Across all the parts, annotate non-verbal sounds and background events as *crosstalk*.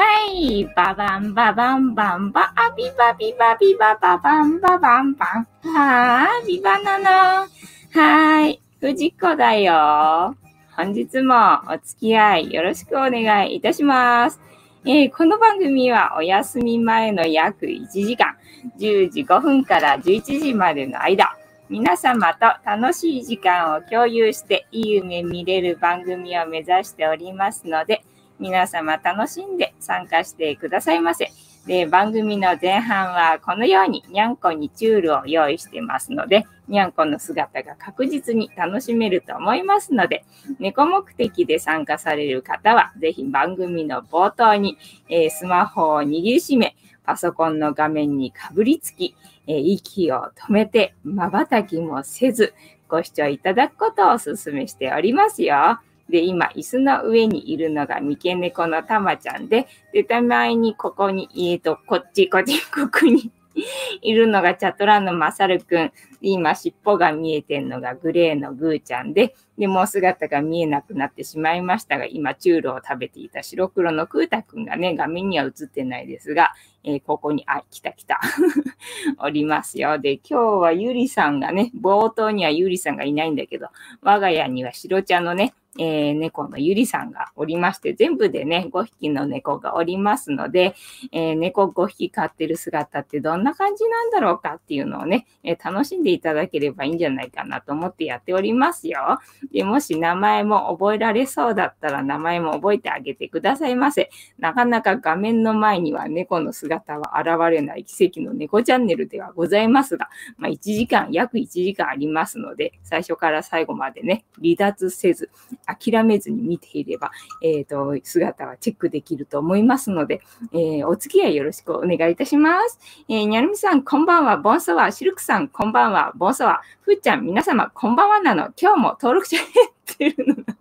はい。ババンババンバンバ、あビバビバビバババンババンバン。はー、ビバナナ。はーい。藤子だよ。本日もお付き合いよろしくお願いいたします。えーこの番組はお休み前の約1時間、10時5分から11時までの間、皆様と楽しい時間を共有していい夢見れる番組を目指しておりますので、皆様楽しんで参加してくださいませ。で、番組の前半はこのようににゃんこにチュールを用意してますので、にゃんこの姿が確実に楽しめると思いますので、猫目的で参加される方は、ぜひ番組の冒頭に、えースマホを握りしめ、パソコンの画面にかぶりつき、えー息を止めて、瞬きもせず、ご視聴いただくことをお勧めしておりますよ。で、今、椅子の上にいるのが三毛猫のたまちゃんで、で、たまにここに、えっ、と、こっち、こっち、ここに *laughs* いるのがチャトラのまさるくん。今、尻尾が見えてんのがグレーのグーちゃんで、で、もう姿が見えなくなってしまいましたが、今、チュールを食べていた白黒のクータくんがね、画面には映ってないですが、えーここに、あ、来た来た。*laughs* おりますよ。で、今日はゆりさんがね、冒頭にはゆりさんがいないんだけど、我が家には白茶のね、えー猫のゆりさんがおりまして、全部でね、5匹の猫がおりますので、えー猫5匹飼ってる姿ってどんな感じなんだろうかっていうのをね、え楽しんでていただければいいんじゃないかなと思ってやっておりますよ。で、もし名前も覚えられそうだったら名前も覚えてあげてくださいませ。なかなか画面の前には猫の姿は現れない奇跡の猫チャンネルではございますが、まあ、1時間、約1時間ありますので、最初から最後までね、離脱せず、諦めずに見ていれば、えっ、と、姿はチェックできると思いますので、えーお付き合いよろしくお願いいたします。えーにゃるみさん、こんばんは、ボンソワ。シルクさん、こんばんは、ボンソワ。ふーちゃん、皆様、こんばんはなの。今日も登録者減ってるのな。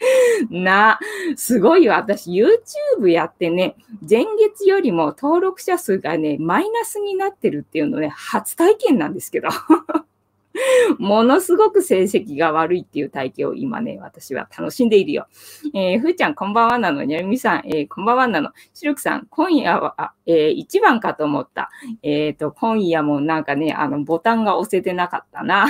*laughs* な、すごいよ。私、YouTube やってね、前月よりも登録者数がね、マイナスになってるっていうのね、初体験なんですけど。*laughs* ものすごく成績が悪いっていう体験を今ね、私は楽しんでいるよ。えー、ふーちゃん、こんばんはなの。にゃるみさん、えーこんばんはなの。しろくさん、今夜は、えー、1番かと思った。えっ、と、今夜もなんかね、あの、ボタンが押せてなかったな。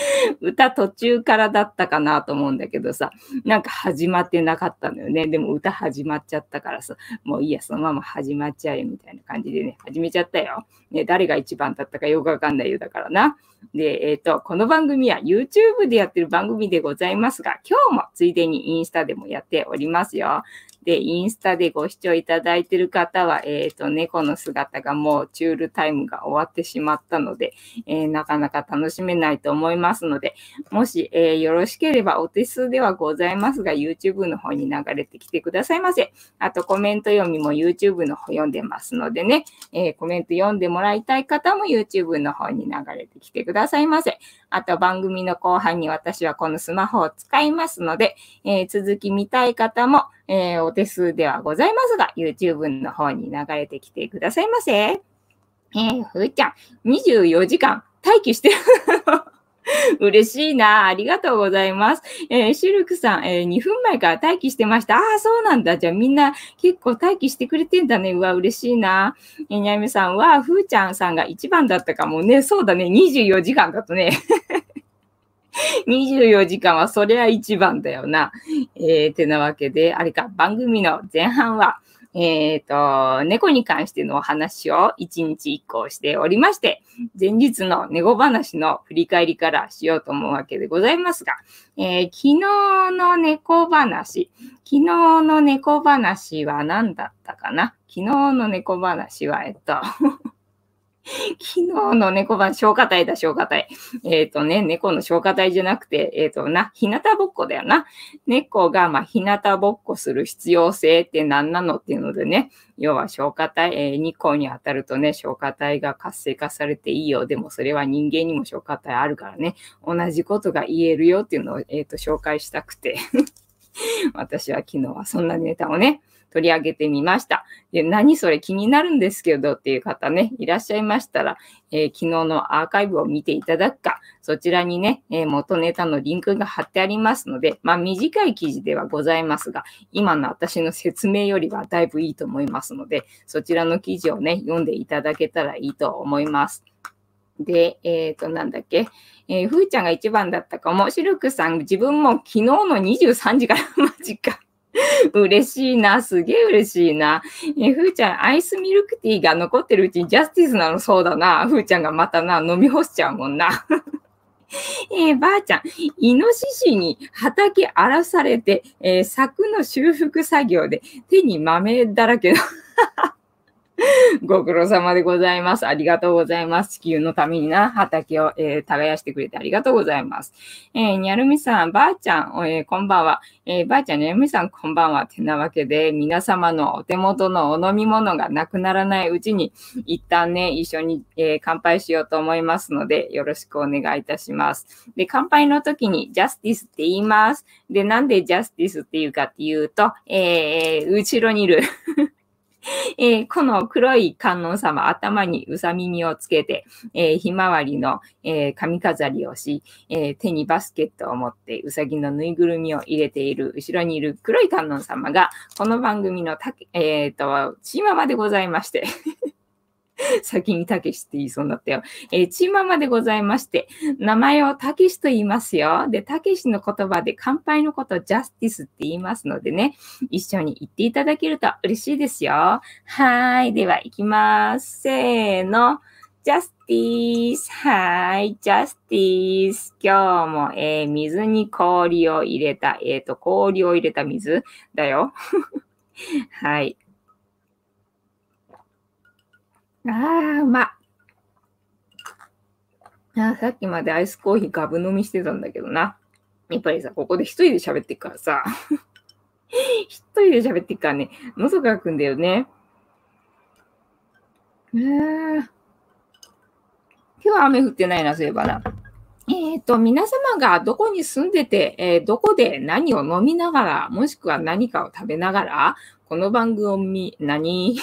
*laughs* 歌途中からだったかなと思うんだけどさ、なんか始まってなかったのよね。でも歌始まっちゃったからさ、もういいや、そのまま始まっちゃえみたいな感じでね、始めちゃったよ。ね、誰が一番だったかよくわかんないよだからな。で、えっ、と、この番組は YouTube でやってる番組でございますが、今日もついでにインスタでもやっておりますよ。で、インスタでご視聴いただいている方は、えっ、と、猫の姿がもうチュールタイムが終わってしまったので、えーなかなか楽しめないと思いますので、もし、えーよろしければお手数ではございますが、YouTube の方に流れてきてくださいませ。あと、コメント読みも YouTube の方読んでますのでね、えコメント読んでもらいたい方も YouTube の方に流れてきてくださいませ。あと、番組の後半に私はこのスマホを使いますので、え続き見たい方も、えーお手数ではございますが、YouTube の方に流れてきてくださいませ。えー、ふーちゃん、24時間待機してる。*laughs* 嬉しいな。ありがとうございます。えーシルクさん、えー2分前から待機してました。ああ、そうなんだ。じゃあみんな結構待機してくれてんだね。うわ、嬉しいな。えーにゃみさんは、ふーちゃんさんが一番だったかもね。そうだね。24時間だとね。*laughs* 24時間はそりゃ一番だよな。えー、てなわけで、あれか、番組の前半は、えっ、と、猫に関してのお話を一日一個しておりまして、前日の猫話の振り返りからしようと思うわけでございますが、えー昨日の猫話、昨日の猫話は何だったかな？昨日の猫話は、えっと、*laughs* 昨日の猫話、消化体だ、消化体。えっ、とね、猫の消化体じゃなくて、えっ、とな、日向ぼっこだよな。猫が、まあ、日向ぼっこする必要性って何なのっていうのでね、要は消化体、えー日光に当たるとね、消化体が活性化されていいよ。でもそれは人間にも消化体あるからね、同じことが言えるよっていうのを、えっ、と、紹介したくて。*laughs* 私は昨日はそんなネタをね、取り上げてみました。で、何それ気になるんですけどっていう方ね、いらっしゃいましたら、えー、昨日のアーカイブを見ていただくか、そちらにね、えー、元ネタのリンクが貼ってありますので、まあ短い記事ではございますが、今の私の説明よりはだいぶいいと思いますので、そちらの記事をね、読んでいただけたらいいと思います。で、えっ、ー、と、なんだっけ。えー、ふーちゃんが一番だったかも。シルクさん、自分も昨日の23時から、*laughs* マジか。*laughs* 嬉しいな。すげえ嬉しいな。え、ふーちゃん、アイスミルクティーが残ってるうちにジャスティスなのそうだな。ふーちゃんがまたな、飲み干しちゃうもんな。*laughs* えー、ばあちゃん、イノシシに畑荒らされて、えー、柵の修復作業で手に豆だらけの *laughs* ご苦労様でございます。ありがとうございます。地球のためにな、畑を、えー、耕してくれてありがとうございます。えー、にゃるみさん、ばあちゃん、えー、こんばんは。えー、ばあちゃん、にゃるみさん、こんばんは。てなわけで、皆様のお手元のお飲み物がなくならないうちに、一旦ね、一緒に、えー、乾杯しようと思いますので、よろしくお願いいたします。で、乾杯の時に、ジャスティスって言います。で、なんでジャスティスっていうかっていうと、えー、後ろにいるえー、この黒い観音様、頭にうさ耳をつけて、えー、ひまわりの、えー、髪飾りをし、え手にバスケットを持ってうさぎのぬいぐるみを入れている、後ろにいる黒い観音様が、この番組のたえっ、と、チーママでございまして。*laughs* 先にたけしって言いそうになったよ。えー、チーママでございまして、名前をたけしと言いますよ。で、たけしの言葉で乾杯のことジャスティスって言いますのでね、一緒に言っていただけると嬉しいですよ。はい。では、行きます。せーの。ジャスティス。はい。ジャスティス。今日も、えー、水に氷を入れた、えっ、ー、と、氷を入れた水だよ。*laughs* はい。ああ、うまあさっきまでアイスコーヒーガブ飲みしてたんだけどな。やっぱりさ、ここで一人で喋ってっからさ。*laughs* 一人で喋ってっからね、喉がくんだよね。えー、今日は雨降ってないな、そういえばな。えっ、ー、と、皆様がどこに住んでて、えー、どこで何を飲みながら、もしくは何かを食べながら、この番組、何？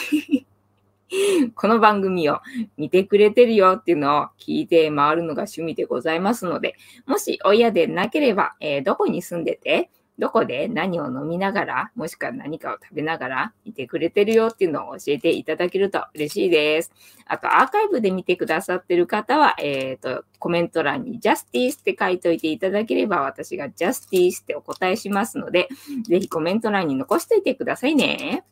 *laughs* この番組を見てくれてるよっていうのを聞いて回るのが趣味でございますので、もし親でなければ、えー、どこに住んでて、どこで何を飲みながら、もしくは何かを食べながらいてくれてるよっていうのを教えていただけると嬉しいです。あと、アーカイブで見てくださってる方は、えっ、ー、と、コメント欄に Justice って書いておいていただければ、私が Justice ってお答えしますので、ぜひコメント欄に残しておいてくださいね。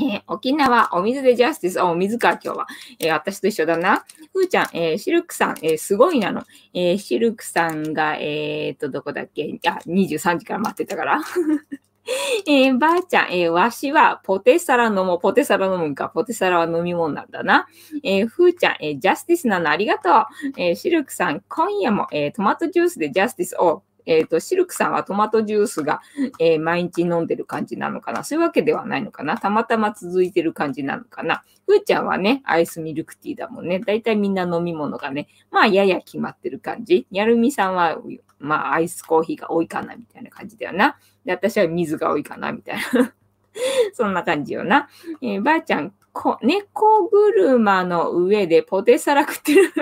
えー、沖縄、お水でジャスティス。あ、お水か、今日は。えー、私と一緒だな。ふーちゃん、えー、シルクさん、えすごいなの。えシルクさんが、えっと、どこだっけ？あ、23時から待ってたから。*laughs* えばあちゃん、えわしはポテサラ飲もう。ポテサラ飲むんか。ポテサラは飲み物なんだな。えふーちゃん、えジャスティスなのありがとう。えシルクさん、今夜も、えトマトジュースでジャスティスを。えっ、ー、と、シルクさんはトマトジュースが、えー、毎日飲んでる感じなのかな？そういうわけではないのかな？たまたま続いてる感じなのかな？ふーちゃんはね、アイスミルクティーだもんね。だいたいみんな飲み物がね、まあ、やや決まってる感じ。にゃるみさんは、まあ、アイスコーヒーが多いかなみたいな感じだよな。で、私は水が多いかなみたいな。*laughs* そんな感じよな。えー、ばあちゃん、こ猫車の上でポテサラ食ってる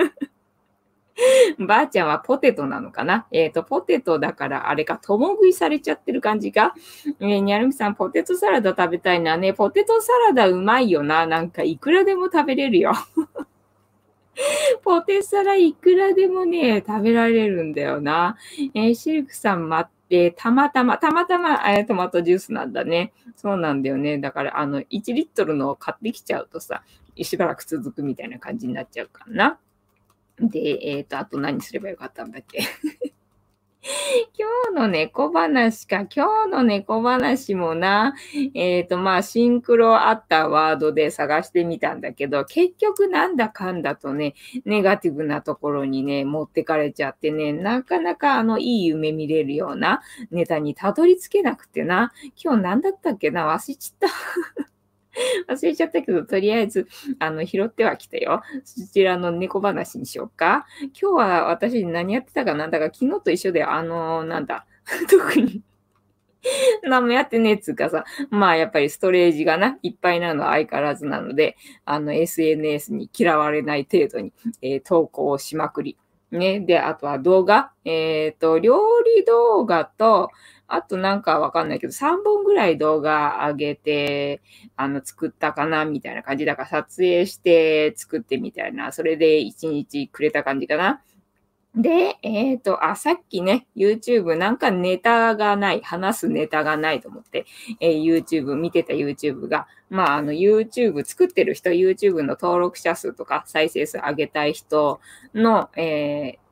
*laughs* ばあちゃんはポテトなのかな？えっ、ー、と、ポテトだからあれか、共食いされちゃってる感じか？えー、にゃるみさん、ポテトサラダ食べたいなね。ポテトサラダうまいよな。なんか、いくらでも食べれるよ。*laughs* ポテサラいくらでもね、食べられるんだよな。えー、シルクさん待って、たまたま、たまたま、え、トマトジュースなんだね。そうなんだよね。だから、あの、1リットルのを買ってきちゃうとさ、しばらく続くみたいな感じになっちゃうかな。で、えっ、ー、と、あと何すればよかったんだっけ？*laughs* 今日の猫話か。今日の猫話もな、えっ、ー、と、まあ、シンクロあったワードで探してみたんだけど、結局なんだかんだとね、ネガティブなところにね、持ってかれちゃってね、なかなかあの、いい夢見れるようなネタにたどり着けなくてな、今日何だったっけな、忘れちった。*laughs* 忘れちゃったけど、とりあえず、あの、拾ってはきたよ。そちらの猫話にしようか。今日は私何やってたかな？んだか、昨日と一緒で、あの、なんだ、*laughs* 特に何もやってねえっつうかさ、まあやっぱりストレージがな、いっぱいなのは相変わらずなので、あの SNS に嫌われない程度に、えー、投稿をしまくり。ね。で、あとは動画。えっ、ー、と、料理動画と、あとなんかわかんないけど、3本ぐらい動画上げて、あの、作ったかな、みたいな感じ。だから撮影して作ってみたいな。それで1日くれた感じかな。で、えっ、ー、と、あ、さっきね、YouTube なんかネタがない、話すネタがないと思って、えー、YouTube 見てた YouTube が、まあ、あの、YouTube 作ってる人、YouTube の登録者数とか再生数上げたい人の、えー、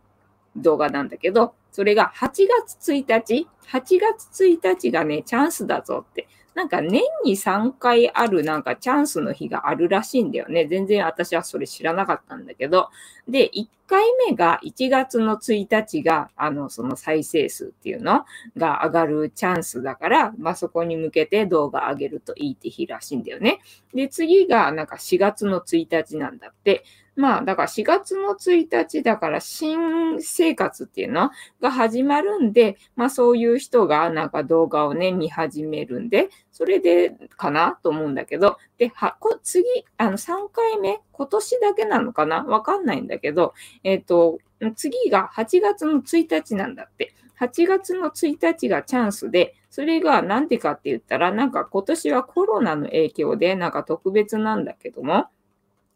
動画なんだけど、それが8月1日、8月1日がね、チャンスだぞってなんか年に3回あるなんかチャンスの日があるらしいんだよね。全然私はそれ知らなかったんだけど。で、1回目が1月の1日が、あの、その再生数っていうのが上がるチャンスだから、まあ、そこに向けて動画上げるといいって日らしいんだよね。で、次がなんか4月の1日なんだって。まあ、だから4月の1日だから新生活っていうの？が始まるんで、まあそういう人がなんか動画をね、見始めるんで、それでかなと思うんだけど、で、は、こ次、あの3回目、今年だけなのかな？わかんないんだけど、えっ、ー、と、次が8月の1日なんだって。8月の1日がチャンスで、それがなんでかって言ったら、なんか今年はコロナの影響でなんか特別なんだけども、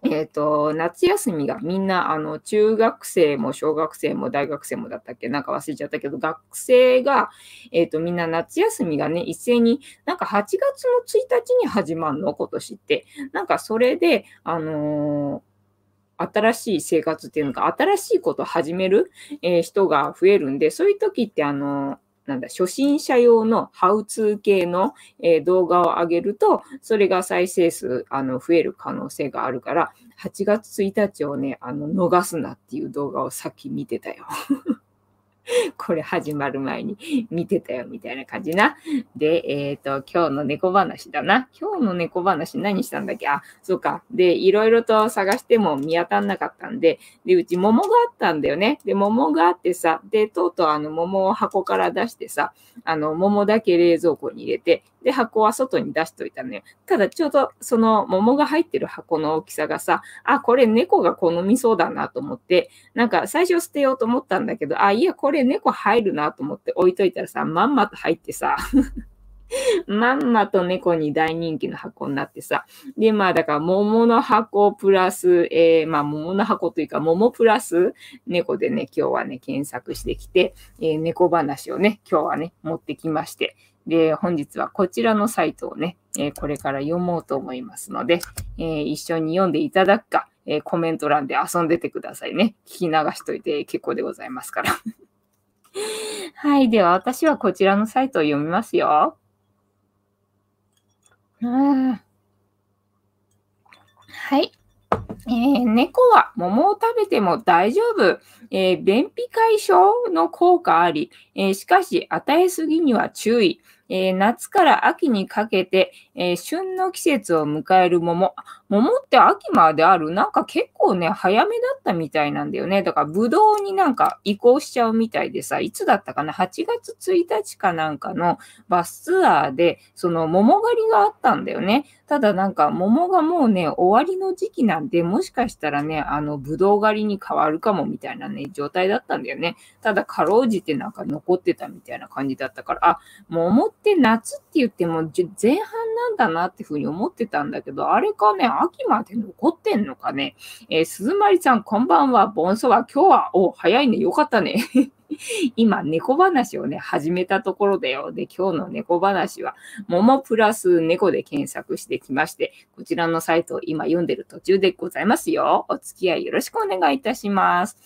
えっ、ー、と、夏休みがみんな、あの、中学生も小学生も大学生もだったっけ？なんか忘れちゃったけど、学生が、えっ、ー、と、みんな夏休みがね、一斉に、なんか8月の1日に始まるの？今年って。なんかそれで、あのー、新しい生活っていうのか、新しいことを始める、え人が増えるんで、そういう時って、あのなんだ、初心者用のハウツー系の、えー、動画を上げると、それが再生数、あの、増える可能性があるから、8月1日をね、あの、逃すなっていう動画をさっき見てたよ。*laughs* これ始まる前に見てたよ、みたいな感じな。で、えっ、ー、と、今日の猫話だな。今日の猫話何したんだっけ？あ、そうか。で、いろいろと探しても見当たんなかったんで、で、うち桃があったんだよね。で、桃があってさ、で、とうとうあの桃を箱から出してさ、あの、桃だけ冷蔵庫に入れて、で、箱は外に出しといたのよ。ただ、ちょうどその桃が入ってる箱の大きさがさ、あ、これ猫が好みそうだなと思って、なんか最初捨てようと思ったんだけど、あ、いや、これ猫入るなと思って置いといたらさ、まんまと入ってさ、*laughs* まんまと猫に大人気の箱になってさ。で、まあだから桃の箱プラス、えー、まあ桃の箱というか桃プラス猫でね、今日はね、検索してきて、えー、猫話をね、今日はね、持ってきまして。で、本日はこちらのサイトをね、え、これから読もうと思いますので、え、一緒に読んでいただくか、え、コメント欄で遊んでてくださいね。聞き流しといて結構でございますから。*laughs* はい。では、私はこちらのサイトを読みますよ。はい。えー、猫は桃を食べても大丈夫。えー、便秘解消の効果あり、えー、しかし与えすぎには注意。え、夏から秋にかけて、え、旬の季節を迎える桃。桃って秋まであるなんか結構ね、早めだったみたいなんだよね。だから、ぶどうになんか移行しちゃうみたいでさ、いつだったかな ?8 月1日かなんかのバスツアーで、その桃狩りがあったんだよね。ただなんか桃がもうね、終わりの時期なんで、もしかしたらね、あの、ぶどう狩りに変わるかもみたいなね、状態だったんだよね。ただ、かろうじてなんか残ってたみたいな感じだったから、あ、桃って夏って言っても前半なんだなっていうふうに思ってたんだけど、あれかね、秋まで残ってんのかね。えー、鈴まりさん、こんばんは。ボンソワ。今日は、お、早いね。よかったね。*laughs* 今、猫話をね、始めたところだよ。で、今日の猫話は、桃プラス猫で検索してきまして、こちらのサイトを今読んでる途中でございますよ。お付き合いよろしくお願いいたします。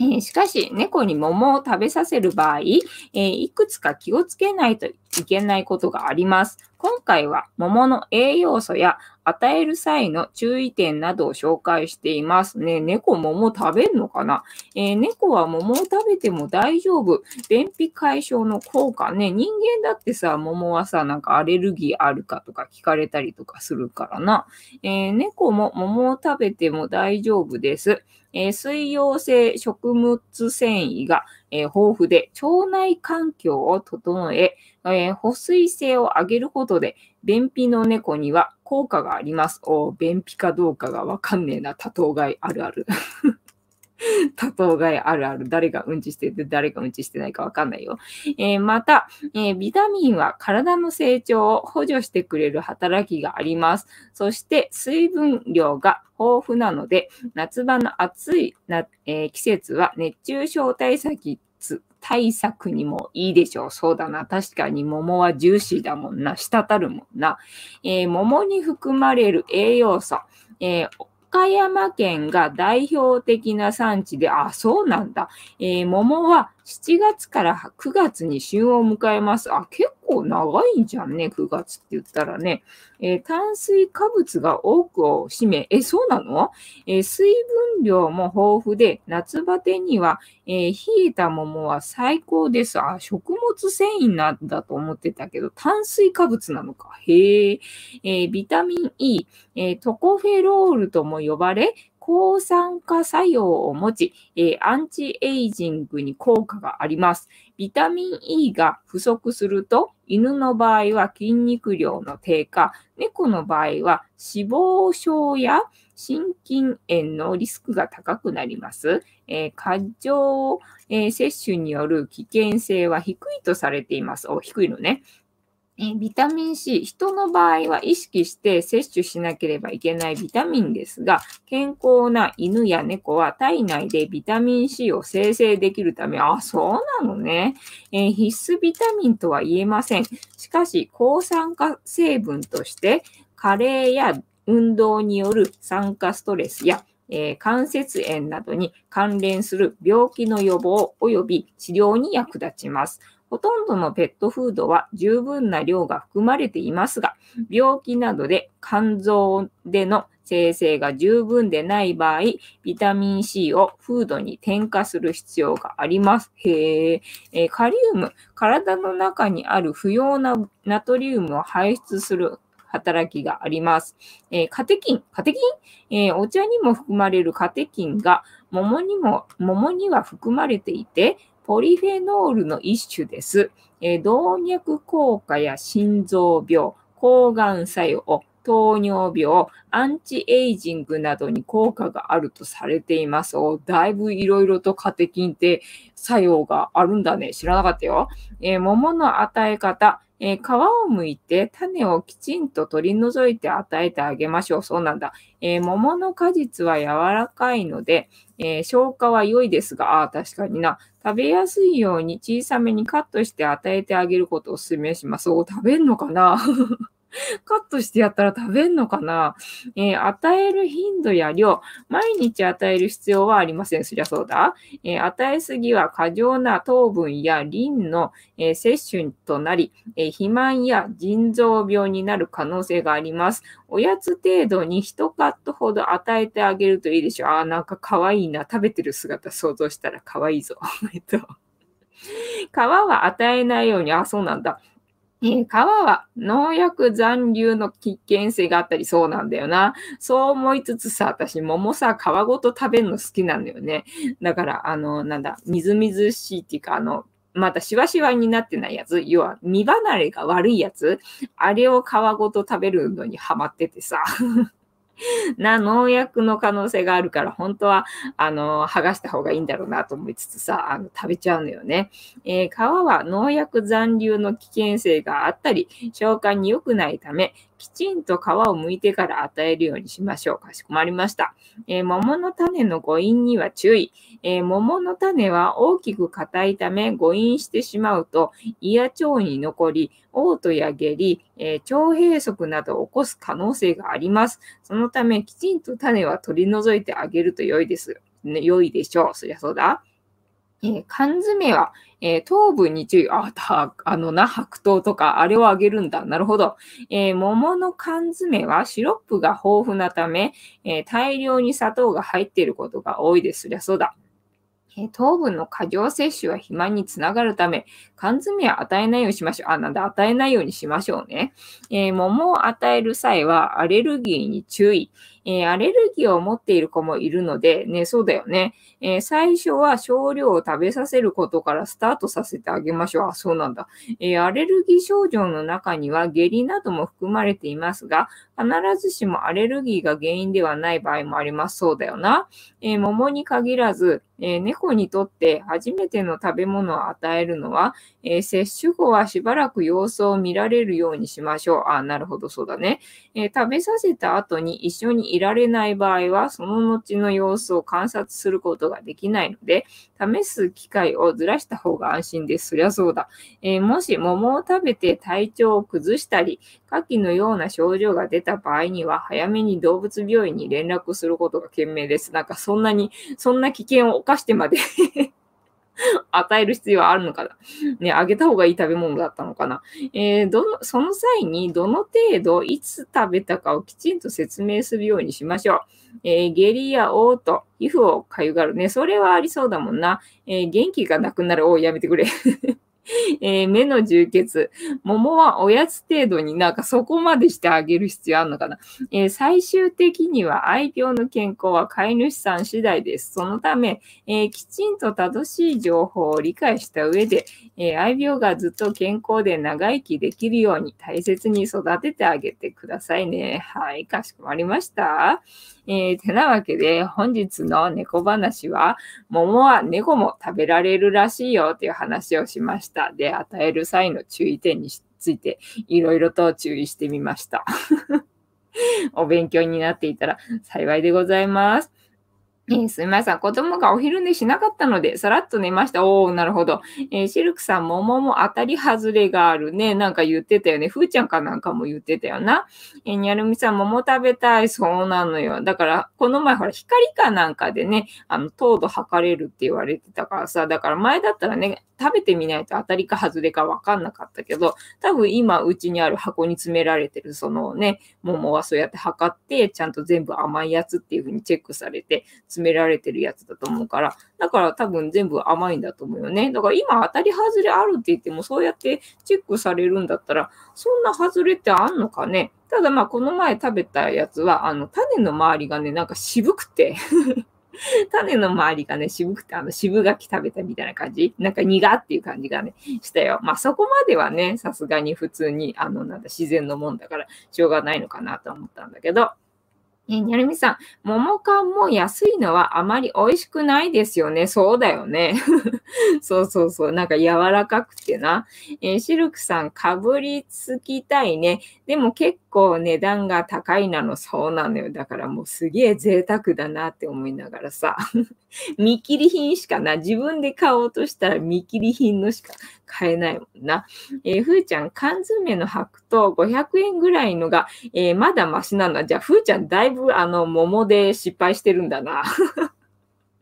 えー、しかし、猫に桃を食べさせる場合、えー、いくつか気をつけないといいけないことがあります。今回は桃の栄養素や与える際の注意点などを紹介していますね。猫桃食べるのかな、えー、猫は桃を食べても大丈夫。便秘解消の効果ね。人間だってさ、桃はさ、なんかアレルギーあるかとか聞かれたりとかするからな。えー、猫も桃を食べても大丈夫です。えー、水溶性食物繊維がえ、豊富で腸内環境を整え、え、保水性を上げることで、便秘の猫には効果があります。お便秘かどうかがわかんねえな、多頭飼いあるある。*laughs* 多頭飼いあるある。誰がうんちしてて、誰がうんちしてないかわかんないよ。えー、また、えー、ビタミンは体の成長を補助してくれる働きがあります。そして、水分量が豊富なので、夏場の暑いな、えー、季節は熱中症対策対策にもいいでしょう。そうだな。確かに桃はジューシーだもんな。滴るもんな。えー、桃に含まれる栄養素。えー岡山県が代表的な産地で、あ、そうなんだ。えー、桃は7月から9月に旬を迎えます。あ、結構長いんじゃんね、9月って言ったらね。えー、炭水化物が多くを占め、え、そうなの、えー、水分量も豊富で、夏バテには、え冷えた桃は最高です。あ、食物繊維なんだと思ってたけど、炭水化物なのか。へえー、ビタミン E、えトコフェロールとも呼ばれ、抗酸化作用を持ち、え、アンチエイジングに効果があります。ビタミン E が不足すると、犬の場合は筋肉量の低下、猫の場合は脂肪症や心筋炎のリスクが高くなります。えー、過剰、えー、摂取による危険性は低いとされています。お、低いのね。えビタミン C、人の場合は意識して摂取しなければいけないビタミンですが、健康な犬や猫は体内でビタミン C を生成できるため、あ、そうなのね、え、必須ビタミンとは言えません。しかし、抗酸化成分として、加齢や運動による酸化ストレスやえー、関節炎などに関連する病気の予防及び治療に役立ちます。ほとんどのペットフードは十分な量が含まれていますが、病気などで肝臓での生成が十分でない場合、ビタミン C をフードに添加する必要があります。へえー、カリウム、体の中にある不要なナトリウムを排出する働きがあります。えー、カテキン、カテキン、えー、お茶にも含まれるカテキンが桃にも、桃には含まれていて、ポリフェノールの一種です。え、動脈硬化や心臓病、抗がん作用、糖尿病、アンチエイジングなどに効果があるとされています。だいぶいろいろとカテキンって作用があるんだね。知らなかったよ。えー、桃の与え方、えー、皮を剥いて種をきちんと取り除いて与えてあげましょう。そうなんだ。えー、桃の果実は柔らかいので、えー、消化は良いですが、ああ、確かにな。食べやすいように小さめにカットして与えてあげることをお勧めします。お、食べんのかな？*laughs* カットしてやったら食べんのかな、えー、与える頻度や量、毎日与える必要はありません。そりゃそうだ。えー、与えすぎは過剰な糖分やリンの、えー、摂取となり、え肥満や腎臓病になる可能性があります。おやつ程度に1カットほど与えてあげるといいでしょう。ああ、なんか可愛いな。食べてる姿想像したら可愛いぞ。*laughs* えっと。*laughs* 皮は与えないように、あ、そうなんだ。えー、皮は農薬残留の危険性があったりそうなんだよな。そう思いつつさ、私桃さ、皮ごと食べるの好きなんだよね。だから、あの、なんだ、みずみずしいっていうか、あの、またしわしわになってないやつ、要は身離れが悪いやつ、あれを皮ごと食べるのにハマっててさ。*laughs* な農薬の可能性があるから、本当は、あの、剥がした方がいいんだろうなと思いつつさ、あの、食べちゃうのよね。えー、皮は農薬残留の危険性があったり、消化に良くないため、きちんと皮を剥いてから与えるようにしましょう。かしこまりました。えー、桃の種の誤飲には注意。えー、桃の種は大きく硬いため誤飲してしまうと胃や腸に残り、嘔吐や下痢、えー、腸閉塞などを起こす可能性があります。そのため、きちんと種は取り除いてあげると良いです。ね、良いでしょう。そりゃそうだ。えー、缶詰は、えー、糖分に注意。あ、た、あのな、白桃とか、あれをあげるんだ。なるほど。えー、桃の缶詰はシロップが豊富なため、え、大量に砂糖が入っていることが多いです。そりゃそうだ。糖分の過剰摂取は肥満につながるため、缶詰は与えないようにしましょう。あ、なんだ、与えないようにしましょうね。えー、桃を与える際はアレルギーに注意。えー、アレルギーを持っている子もいるので、ね、そうだよね。えー、最初は少量を食べさせることからスタートさせてあげましょう。あ、そうなんだ。えー、アレルギー症状の中には下痢なども含まれていますが、必ずしもアレルギーが原因ではない場合もあります。そうだよな。えー、桃に限らず、え、猫にとって初めての食べ物を与えるのは、えー、接種後はしばらく様子を見られるようにしましょう。あ、なるほど、そうだね、え、食べさせた後に一緒にいられない場合は、その後の様子を観察することができないので、試す機会をずらした方が安心です。そりゃそうだ。えもし桃を食べて体調を崩したり、下記のような症状が出た場合には、早めに動物病院に連絡することが賢明です。なんかそんなに、そんな危険を犯してまで *laughs* 与える必要はあるのかな？ね、あげた方がいい食べ物だったのかな？えー、どの、その際にどの程度、いつ食べたかをきちんと説明するようにしましょう。えー、下痢や嘔吐、皮膚をかゆがるね。それはありそうだもんな。えー、元気がなくなる。おやめてくれ。*laughs* えー、目の充血。桃はおやつ程度になんかそこまでしてあげる必要あるのかな。えー、最終的には愛病の健康は飼い主さん次第です。そのため、えー、きちんと正しい情報を理解した上で、え愛病がずっと健康で長生きできるように大切に育ててあげてくださいね。はい、かしこまりました。えー、てなわけで、本日の猫話は、桃は猫も食べられるらしいよっていう話をしました。で、与える際の注意点について、いろいろと注意してみました。*laughs* お勉強になっていたら幸いでございます。えー、すみません。子供がお昼寝しなかったので、さらっと寝ました。おー、なるほど。えー、シルクさん、桃も当たり外れがあるね。なんか言ってたよね。ふーちゃんかなんかも言ってたよな。えー、にゃるみさん、桃食べたい。そうなのよ。だから、この前、ほら、光かなんかでね、あの、糖度測れるって言われてたからさ、だから前だったらね、食べてみないと当たりか外れかわかんなかったけど、多分今うちにある箱に詰められてるそのね、桃はそうやって測って、ちゃんと全部甘いやつっていう風にチェックされて詰められてるやつだと思うから、だから多分全部甘いんだと思うよね。だから今当たり外れあるって言ってもそうやってチェックされるんだったら、そんな外れってあんのかね。ただまあこの前食べたやつは、あの種の周りがね、なんか渋くて。*laughs* 種の周りがね、渋くて、あの、渋柿食べたみたいな感じ？なんか苦っていう感じがね、したよ。まあ、そこまではね、さすがに普通に、あの、なんだ、自然のもんだから、しょうがないのかなと思ったんだけど、えにゃるみさん、桃缶も安いのはあまり美味しくないですよね。そうだよね。*laughs* そうそうそう。なんか柔らかくてな。え、シルクさん、かぶりつきたいね。でも結構値段が高いなの。そうなのよ。だからもうすげえ贅沢だなって思いながらさ。*laughs* 見切り品しかな。自分で買おうとしたら見切り品のしか買えないもんな。えー、ふーちゃん、缶詰の白と500円ぐらいのが、えー、まだマシなの、じゃあ、ふーちゃんだいぶあの、桃で失敗してるんだな。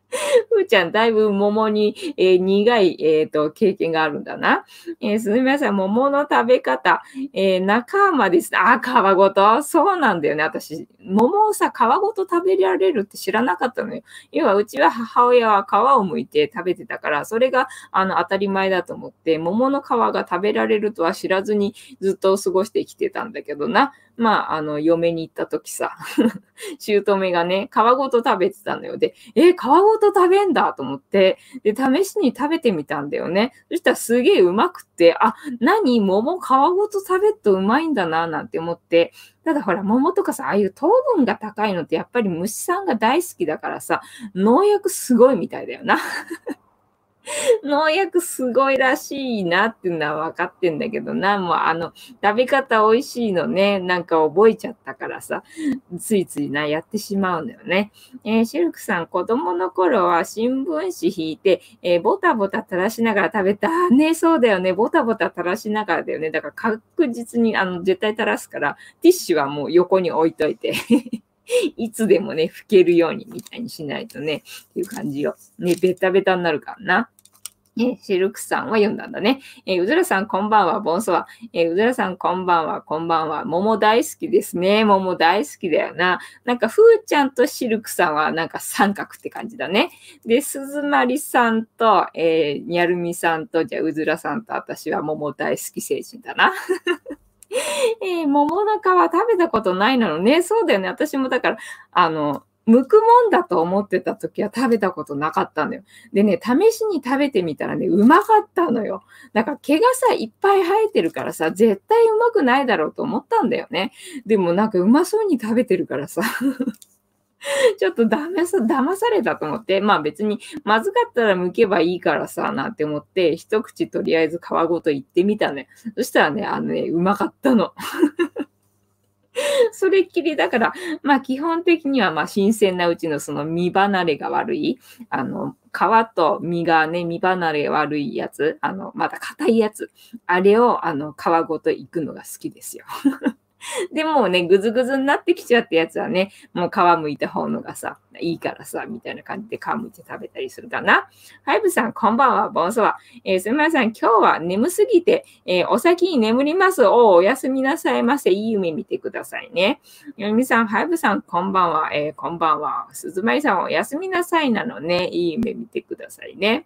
*laughs* ふーちゃん、だいぶ桃に、えー、苦い、え、ー、と、経験があるんだな。えー、すみません、桃の食べ方、えー、中まです。あ、皮ごとそうなんだよね。私、桃をさ、皮ごと食べられるって知らなかったのよ。要は、うちは母親は皮を剥いて食べてたから、それが、あの、当たり前だと思って、桃の皮が食べられるとは知らずにずっと過ごしてきてたんだけどな。まあ、あの、嫁に行った時さ、*laughs* 姑がね、皮ごと食べてたのよ。で、えー、皮ごと食べんだ？と思って、で、試しに食べてみたんだよね。そしたらすげえうまくって、あ、何？桃皮ごと食べるとうまいんだな、なんて思って、ただほら、桃とかさ、ああいう糖分が高いのってやっぱり虫さんが大好きだからさ、農薬すごいみたいだよな。農薬すごいらしいなっていうのは分かってんだけどな、もうあの、食べ方美味しいのね、なんか覚えちゃったからさ、ついついな、やってしまうのよね。えー、シルクさん、子供の頃は新聞紙引いて、えー、ボタボタ垂らしながら食べた。ね、そうだよね、ボタボタ垂らしながらだよね。だから確実に、あの、絶対垂らすから、ティッシュはもう横に置いといて。*laughs* いつでもね、拭けるようにみたいにしないとね、っていう感じよ。ね、ベタベタになるからな。えシルクさんは読んだんだね。えー、うずらさんこんばんは、ボンソワ。えー、うずらさんこんばんは、こんばんは。桃大好きですね。桃大好きだよな。なんか、ふーちゃんとシルクさんはなんか三角って感じだね。で、すずまりさんと、えー、にゃるみさんと、じゃあ、うずらさんと私は桃大好き星人だな。*laughs* えー、桃の皮食べたことないなのね。そうだよね。私もだから、あの、剥くもんだと思ってた時は食べたことなかったんだよ。でね、試しに食べてみたらね、うまかったのよ。だから毛がさ、いっぱい生えてるからさ、絶対うまくないだろうと思ったんだよね。でもなんかうまそうに食べてるからさ。*laughs* ちょっとダメさ、騙されたと思って、まあ別にまずかったら剥けばいいからさ、なんて思って、一口とりあえず皮ごといってみたね。そしたらね、あのね、うまかったの。*laughs* *laughs* それっきりだから、まあ基本的にはまあ新鮮なうちのその身離れが悪い、あの、皮と身がね、身離れ悪いやつ、あの、まだ硬いやつ、あれをあの皮ごといくのが好きですよ。*laughs* でもね、ぐずぐずになってきちゃったやつはね、もう皮むいた方のがさ、いいからさ、みたいな感じで皮むいて食べたりするかな。ハイブさん、こんばんは、ボンソワ。えー、すみません、今日は眠すぎて、えー、お先に眠ります。おおやすみなさいませ。いい夢見てくださいね。よみさん、ハイブさん、こんばんは。えー、こんばんは。すずまりさん、おやすみなさいなのね。いい夢見てくださいね。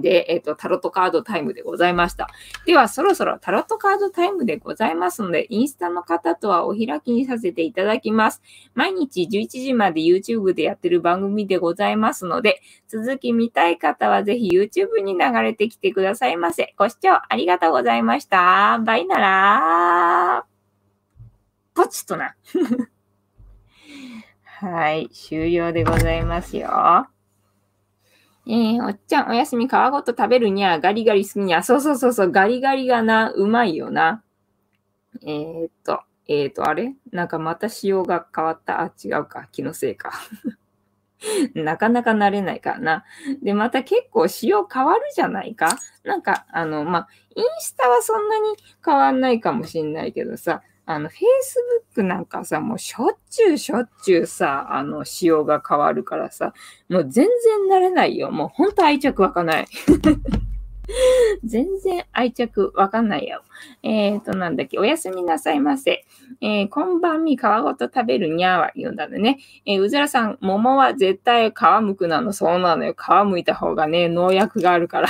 で、えっ、ー、と、タロットカードタイムでございました。では、そろそろタロットカードタイムでございますので、インスタの方とはお開きにさせていただきます。毎日11時まで YouTube でやってる番組でございますので、続き見たい方はぜひ YouTube に流れてきてくださいませ。ご視聴ありがとうございました。バイならポチッとな。*laughs* はい、終了でございますよ。えー、おっちゃん、おやすみ、皮ごと食べるにゃ、ガリガリ好きにゃ。そうそうそうそう、ガリガリがな、うまいよな。えー、っと、えー、っと、あれ？なんかまた仕様が変わった？あ、違うか。気のせいか。*laughs* なかなか慣れないからな。で、また結構仕様変わるじゃないか？なんか、あの、まあ、インスタはそんなに変わんないかもしんないけどさ、あの、Facebook なんかさ、もうしょっちゅうしょっちゅうさ、あの、仕様が変わるからさ、もう全然慣れないよ。もうほんと愛着湧かない。*laughs* 全然愛着わかんないよ。えっ、ー、と、なんだっけ、おやすみなさいませ。えー、こんばんみ、皮ごと食べるにゃーは言うんだね。えー、うずらさん、桃は絶対皮むくなの。そうなのよ。皮むいた方がね、農薬があるから。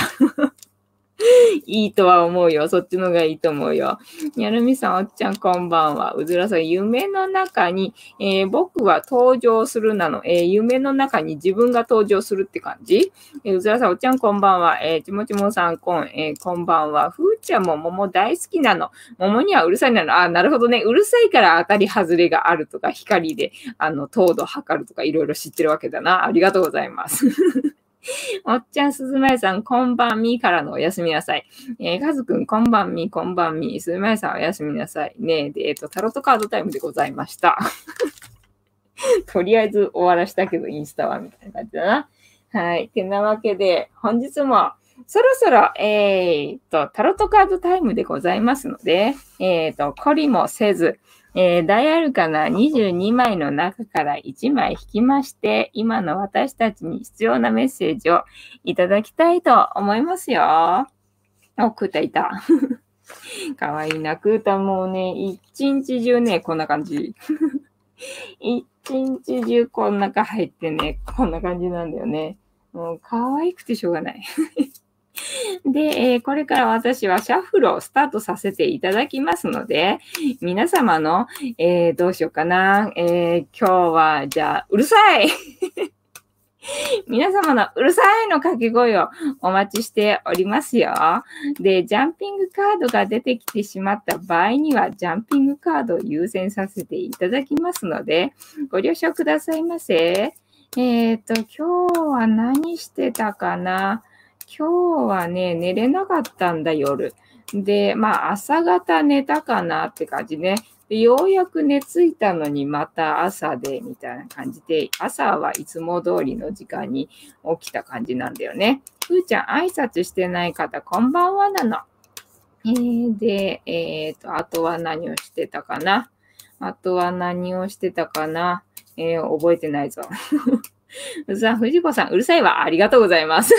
いいとは思うよ。そっちのがいいと思うよ。やるみさん、おっちゃん、こんばんは。うずらさん、夢の中に、えー、僕は登場するなの。えー、夢の中に自分が登場するって感じ、えー、うずらさん、おっちゃん、こんばんは。え、ちもちもさん、こん、え、こんばんは。ふーちゃんも桃大好きなの。桃にはうるさいなの。あ、なるほどね。うるさいから当たり外れがあるとか、光で、あの、糖度測るとか、いろいろ知ってるわけだな。ありがとうございます。おっちゃん、すずまやさん、こんばんみからのおやすみなさい。えー、かずくん、こんばんみ、こんばんみ。すずまやさん、おやすみなさい。ねで、えっ、ー、と、タロットカードタイムでございました。*laughs* とりあえず終わらしたけど、インスタは、みたいな感じだな。はい。てなわけで、本日も、そろそろ、えー、と、タロットカードタイムでございますので、えっ、と、懲りもせず、えー、大アルカナ22枚の中から1枚引きまして、今の私たちに必要なメッセージをいただきたいと思いますよ。お、クータいた。かわいいな。クータもうね、一日中ね、こんな感じ。*laughs* 一日中こん中入ってね、こんな感じなんだよね。もう可愛くてしょうがない。*laughs* で、え、これから私はシャッフルをスタートさせていただきますので、皆様の、えー、どうしようかな。えー、今日は、じゃあ、うるさい *laughs* 皆様のうるさいの掛け声をお待ちしておりますよ。で、ジャンピングカードが出てきてしまった場合には、ジャンピングカードを優先させていただきますので、ご了承くださいませ。えっ、ー、と、今日は何してたかな？今日はね、寝れなかったんだ、夜。で、まあ、朝方寝たかなって感じね。でようやく寝ついたのにまた朝で、みたいな感じで、朝はいつも通りの時間に起きた感じなんだよね。ふーちゃん、挨拶してない方、こんばんはなの。えー、で、えっ、ー、と、あとは何をしてたかな？あとは何をしてたかな？えー、覚えてないぞ。う *laughs* さん、藤子さん、うるさいわ。ありがとうございます。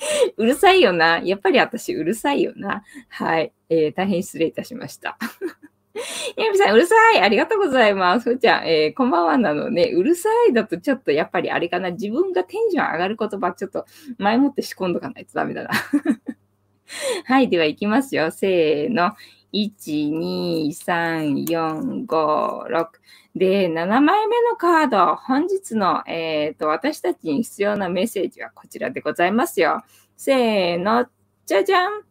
*laughs* うるさいよな。やっぱり私うるさいよな。はい。えー、大変失礼いたしました。*laughs* やみさん、うるさいありがとうございます。ふーちゃん、えー、こんばんはなのね。うるさいだとちょっとやっぱりあれかな。自分がテンション上がる言葉、ちょっと前もって仕込んどかないとダメだな。*laughs* はい。では行きますよ。せーの。1、2、3、4、5、6。で、7枚目のカード。本日の、えっ、ー、と、私たちに必要なメッセージはこちらでございますよ。せーの、じゃじゃん。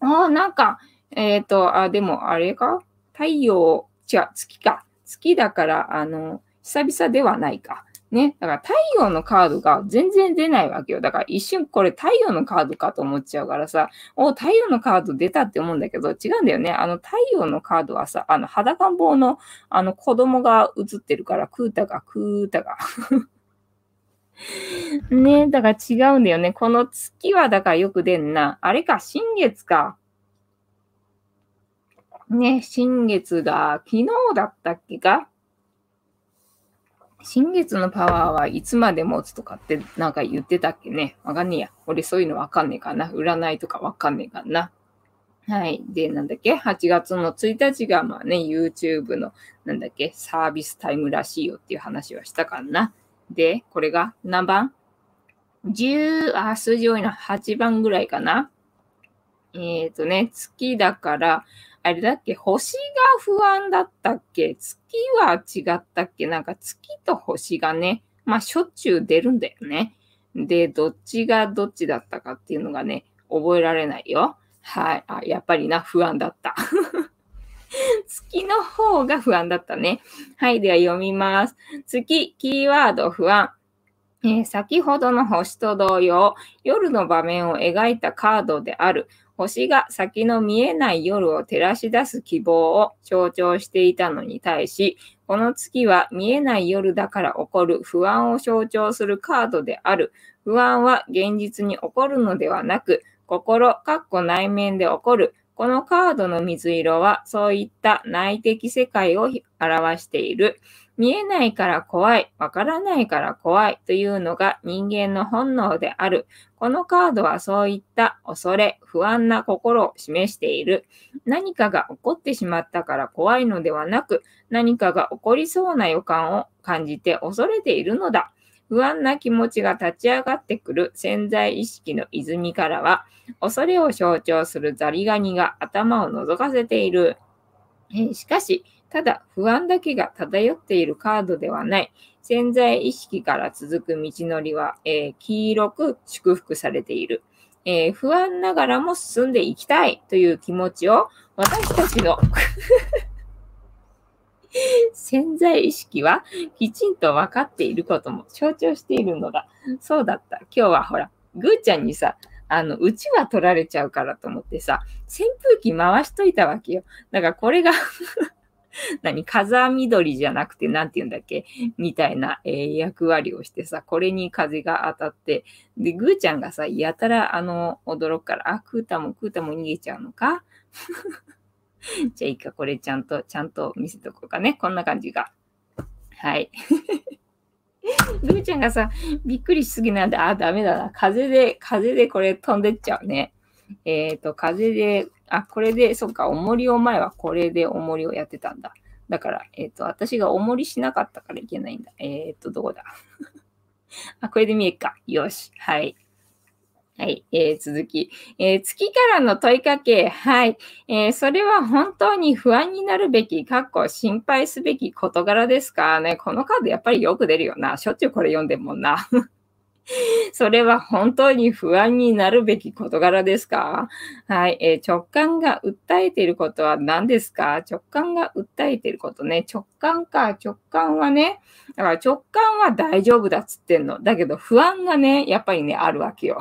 おなんか、えっ、ー、と、あ、でも、あれか？太陽、違う、月か。月だから、あの、久々ではないか。ね。だから太陽のカードが全然出ないわけよ。だから一瞬これ太陽のカードかと思っちゃうからさ、お、太陽のカード出たって思うんだけど、違うんだよね。あの太陽のカードはさ、あの裸ん坊のあの子供が映ってるから、クータが、クータが。*laughs* ねだから違うんだよね。この月はだからよく出んな。あれか、新月か。ね、新月が昨日だったっけか？新月のパワーはいつまで持つとかってなんか言ってたっけね？わかんねえや。俺そういうのわかんねえかな。占いとかわかんねえかな。はい。で、なんだっけ ?8 月の1日がまあね、YouTube のなんだっけ？サービスタイムらしいよっていう話はしたかな。で、これが何番 ?10、あ、数字多いな。8番ぐらいかな。えっ、ー、とね、月だから、あれだっけ？星が不安だったっけ？月は違ったっけ？なんか月と星がね、まあしょっちゅう出るんだよね。で、どっちがどっちだったかっていうのがね、覚えられないよ。はい。あ、やっぱりな、不安だった。*laughs* 月の方が不安だったね。はい。では読みます。月、キーワード不安。え、先ほどの星と同様、夜の場面を描いたカードである星が先の見えない夜を照らし出す希望を象徴していたのに対し、この月は見えない夜だから起こる不安を象徴するカードである。不安は現実に起こるのではなく、心、かっこ内面で起こる。このカードの水色はそういった内的世界を表している。見えないから怖い、わからないから怖いというのが人間の本能である。このカードはそういった恐れ、不安な心を示している。何かが起こってしまったから怖いのではなく、何かが起こりそうな予感を感じて恐れているのだ。不安な気持ちが立ち上がってくる潜在意識の泉からは、恐れを象徴するザリガニが頭を覗かせている。えしかし、ただ不安だけが漂っているカードではない。潜在意識から続く道のりは、えー、黄色く祝福されている。えー、不安ながらも進んでいきたいという気持ちを私たちの *laughs* 潜在意識はきちんと分かっていることも象徴しているのだ。そうだった。今日はほら、ぐーちゃんにさ、あの、うちは取られちゃうからと思ってさ、扇風機回しといたわけよ。だからこれが *laughs* *laughs* 何風緑じゃなくて、なんて言うんだっけ？みたいな、えー、役割をしてさ、これに風が当たって、で、ぐーちゃんがさ、やたら、あの、驚くから、あ、クータもクータも逃げちゃうのか？*laughs* じゃあいいか、これちゃんと、ちゃんと見せとこうかね。こんな感じが。はい。*laughs* ぐーちゃんがさ、びっくりしすぎなんで、あ、ダメだな。風で、風でこれ飛んでっちゃうね。えっ、ー、と、風であ、これで、そっか、重りを前はこれで重りをやってたんだ。だから、えっ、ー、と、私が重りしなかったからいけないんだ。えっ、ー、と、どこだ？*laughs* あ、これで見えっか。よし。はい。はい、えー、続き、えー、月からの問いかけ。はい、えー、それは本当に不安になるべき、かっこ心配すべき事柄ですか？ね。このカードやっぱりよく出るよな。しょっちゅうこれ読んでんもんな。*laughs* それは本当に不安になるべき事柄ですか？はい、えー、直感が訴えていることは何ですか？直感が訴えていることね。直感か。直感はね。だから直感は大丈夫だっつってんの。だけど不安がね、やっぱりね、あるわけよ。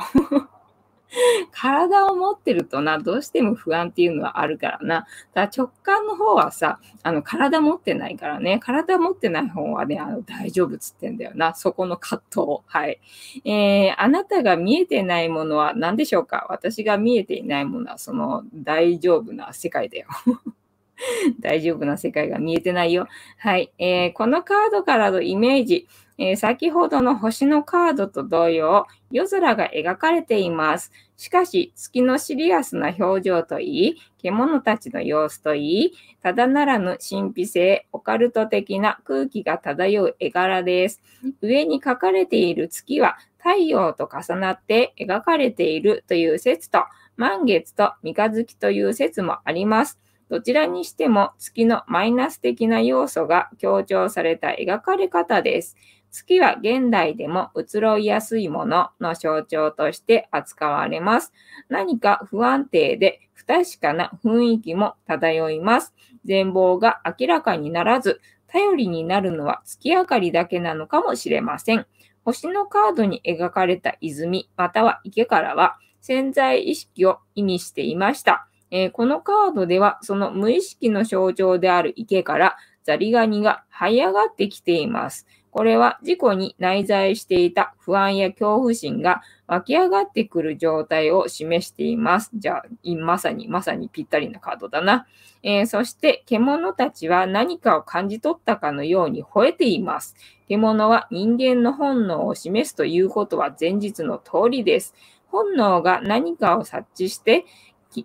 *laughs* 体を持ってるとな、どうしても不安っていうのはあるからな。だから直感の方はさ、あの、体持ってないからね、体持ってない方はね、あの、大丈夫っつってんだよな。そこの葛藤。はい。えー、あなたが見えてないものは何でしょうか？私が見えていないものは、その、大丈夫な世界だよ。*laughs* 大丈夫な世界が見えてないよ。はい。えー、このカードからのイメージ、えー、先ほどの星のカードと同様、夜空が描かれています。しかし、月のシリアスな表情といい、獣たちの様子といい、ただならぬ神秘性、オカルト的な空気が漂う絵柄です。上に描かれている月は太陽と重なって描かれているという説と、満月と三日月という説もあります。どちらにしても月のマイナス的な要素が強調された描かれ方です。月は現代でも移ろいやすいものの象徴として扱われます。何か不安定で不確かな雰囲気も漂います。全貌が明らかにならず、頼りになるのは月明かりだけなのかもしれません。星のカードに描かれた泉または池からは潜在意識を意味していました。えー、このカードではその無意識の象徴である池からザリガニが這い上がってきています。これは自己に内在していた不安や恐怖心が湧き上がってくる状態を示しています。じゃあ、まさに、まさにぴったりなカードだな。えー、そして、獣たちは何かを感じ取ったかのように吠えています。獣は人間の本能を示すということは前日の通りです。本能が何かを察知して、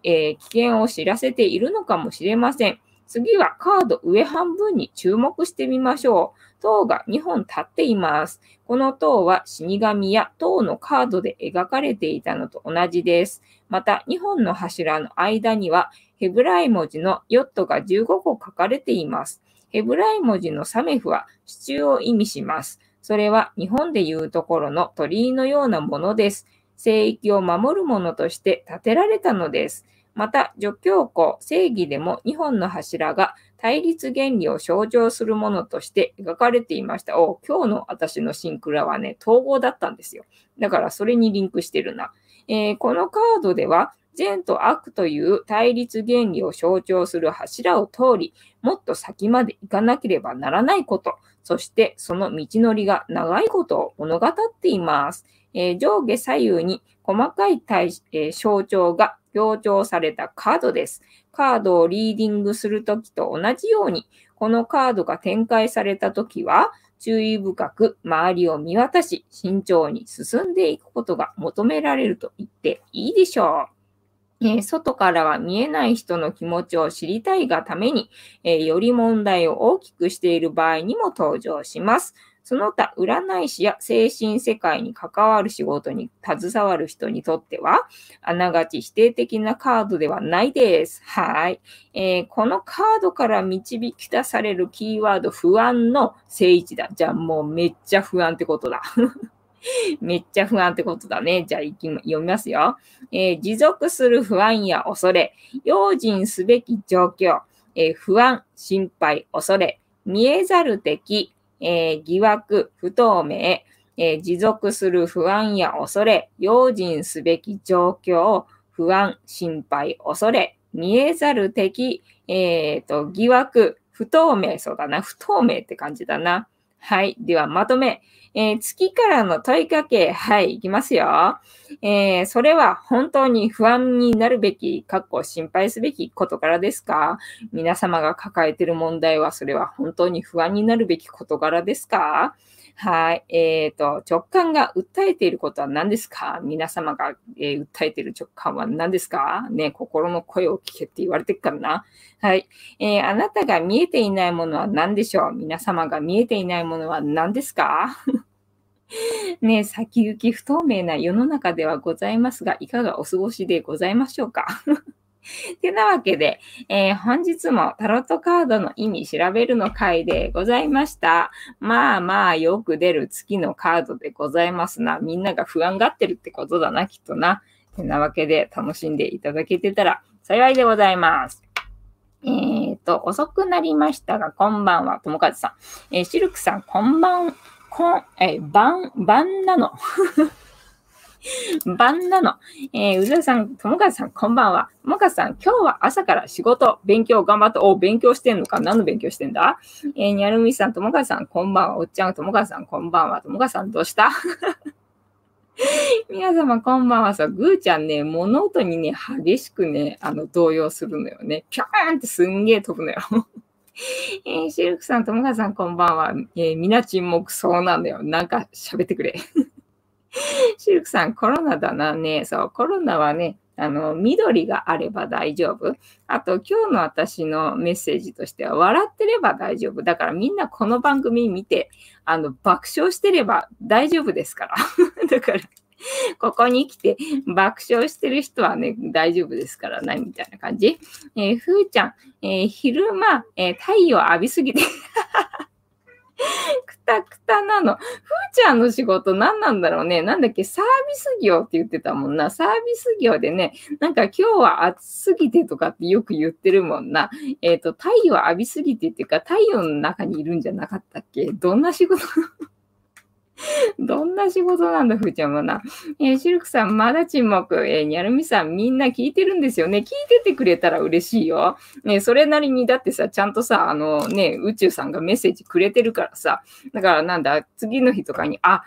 えー、危険を知らせているのかもしれません。次はカード上半分に注目してみましょう。塔が2本立っています。この塔は死神や塔のカードで描かれていたのと同じです。また2本の柱の間にはヘブライ文字のヨットが15個書かれています。ヘブライ文字のサメフは支柱を意味します。それは日本でいうところの鳥居のようなものです。聖域を守るものとして建てられたのです。また、助教皇、正義でも2本の柱が対立原理を象徴するものとして描かれていました。お今日の私のシンクラはね、統合だったんですよ。だからそれにリンクしてるな。えー、このカードでは、善と悪という対立原理を象徴する柱を通り、もっと先まで行かなければならないこと、そしてその道のりが長いことを物語っています。えー、上下左右に細かい対、えー、象徴が強調されたカードです。カードをリーディングするときと同じように、このカードが展開されたときは、注意深く周りを見渡し、慎重に進んでいくことが求められると言っていいでしょう。え、外からは見えない人の気持ちを知りたいがために、え、より問題を大きくしている場合にも登場します。その他、占い師や精神世界に関わる仕事に携わる人にとっては、あながち否定的なカードではないです。はい。えー、このカードから導き出されるキーワード、不安の正位置だ。じゃあもうめっちゃ不安ってことだ。*laughs* めっちゃ不安ってことだね。じゃあ、読みますよ、えー、持続する不安や恐れ、用心すべき状況、えー、不安、心配、恐れ、見えざる敵、えー、疑惑、不透明、え、持続する不安や恐れ、用心すべき状況、不安、心配、恐れ、見えざる敵、えー、と、疑惑、不透明、そうだな、不透明って感じだな。はい。では、まとめ。えー、月からの問いかけ。はい。いきますよ。えー、それは本当に不安になるべき、かっこ心配すべきことからですか？皆様が抱えている問題は、それは本当に不安になるべき事柄ですか？はい。えっ、ー、と、直感が訴えていることは何ですか？皆様が、えー、訴えている直感は何ですか？ね、心の声を聞けって言われてるからな。はい。えー、あなたが見えていないものは何でしょう？皆様が見えていないものは何ですか？*laughs* ね先行き不透明な世の中ではございますが、いかがお過ごしでございましょうか？てなわけで、えー、本日もタロットカードの意味調べるの回でございました。まあまあよく出る月のカードでございますな。みんなが不安がってるってことだな、きっとな。てなわけで楽しんでいただけてたら幸いでございます。えっ、ー、と、遅くなりましたが、こんばんは、ともかずさん。えー、シルクさん、こんばん、こん、えー、ばん、ばんなの。晩なの。えー、うずらさん、ともかさん、こんばんは。ともかさん、今日は朝から仕事、勉強頑張って、お、勉強してんのか？何の勉強してんだ？えー、にゃるみさん、ともかさん、こんばんは。おっちゃん、ともかさん、こんばんは。ともかさん、どうした？*laughs* 皆様、こんばんは。さ、ぐーちゃんね、物音にね、激しくね、あの、動揺するのよね。ピャーンってすんげえ飛ぶのよ。*laughs* えー、シルクさん、ともかさん、こんばんは。えー、みな沈黙そうなんだよ。なんか喋ってくれ。*laughs* シルクさん、コロナだなね。そう、コロナはね、あの、緑があれば大丈夫。あと、今日の私のメッセージとしては、笑ってれば大丈夫。だからみんなこの番組見て、あの、爆笑してれば大丈夫ですから。*laughs* だから、ここに来て爆笑してる人はね、大丈夫ですからな、みたいな感じ。えー、ふーちゃん、えー、昼間、えー、太陽浴びすぎて *laughs* くたくたなの。ふーちゃんの仕事何なんだろうね。なんだっけ、サービス業って言ってたもんな。サービス業でね、なんか今日は暑すぎてとかってよく言ってるもんな。えっ、ー、と、太陽浴びすぎてっていうか、太陽の中にいるんじゃなかったっけどんな仕事 *laughs* どんな仕事なんだ、ふーちゃんはな。えー、シルクさん、まだ沈黙。えー、にゃるみさん、みんな聞いてるんですよね。聞いててくれたら嬉しいよ。ね、それなりに、だってさ、ちゃんとさ、あのね、宇宙さんがメッセージくれてるからさ。だからなんだ、次の日とかに、あ、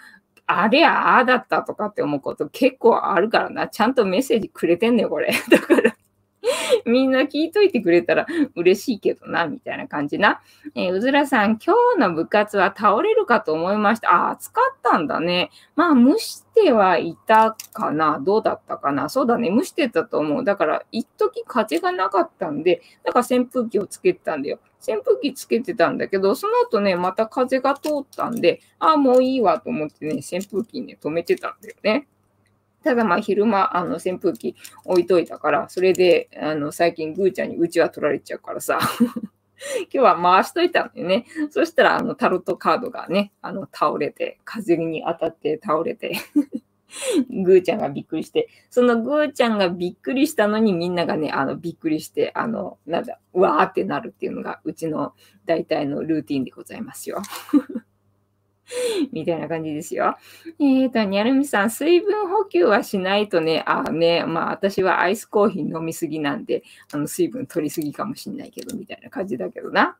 あれやああだったとかって思うこと結構あるからな。ちゃんとメッセージくれてんね、これ。*laughs* だから、*laughs* みんな聞いといてくれたら嬉しいけどな、みたいな感じな。えー、うずらさん、今日の部活は倒れるかと思いました。あ、暑かったんだね。まあ、蒸してはいたかな。どうだったかな。そうだね。蒸してたと思う。だから、一時風がなかったんで、だから扇風機をつけてたんだよ。扇風機つけてたんだけど、その後ね、また風が通ったんで、ああ、もういいわと思ってね、扇風機ね、止めてたんだよね。ただまあ昼間、あの扇風機置いといたから、それで、あの最近ぐーちゃんにうちは取られちゃうからさ、*laughs* 今日は回しといたんだよね。そしたら、あのタロットカードがね、あの倒れて、風に当たって倒れて *laughs* ぐーちゃんがびっくりして、そのぐーちゃんがびっくりしたのにみんながね、あのびっくりして、あの、なんだ、うわーってなるっていうのがうちの大体のルーティンでございますよ。*laughs* みたいな感じですよ。えっ、ー、と、にゃるみさん、水分補給はしないとね、あね、まあ私はアイスコーヒー飲みすぎなんで、あの水分取りすぎかもしんないけど、みたいな感じだけどな。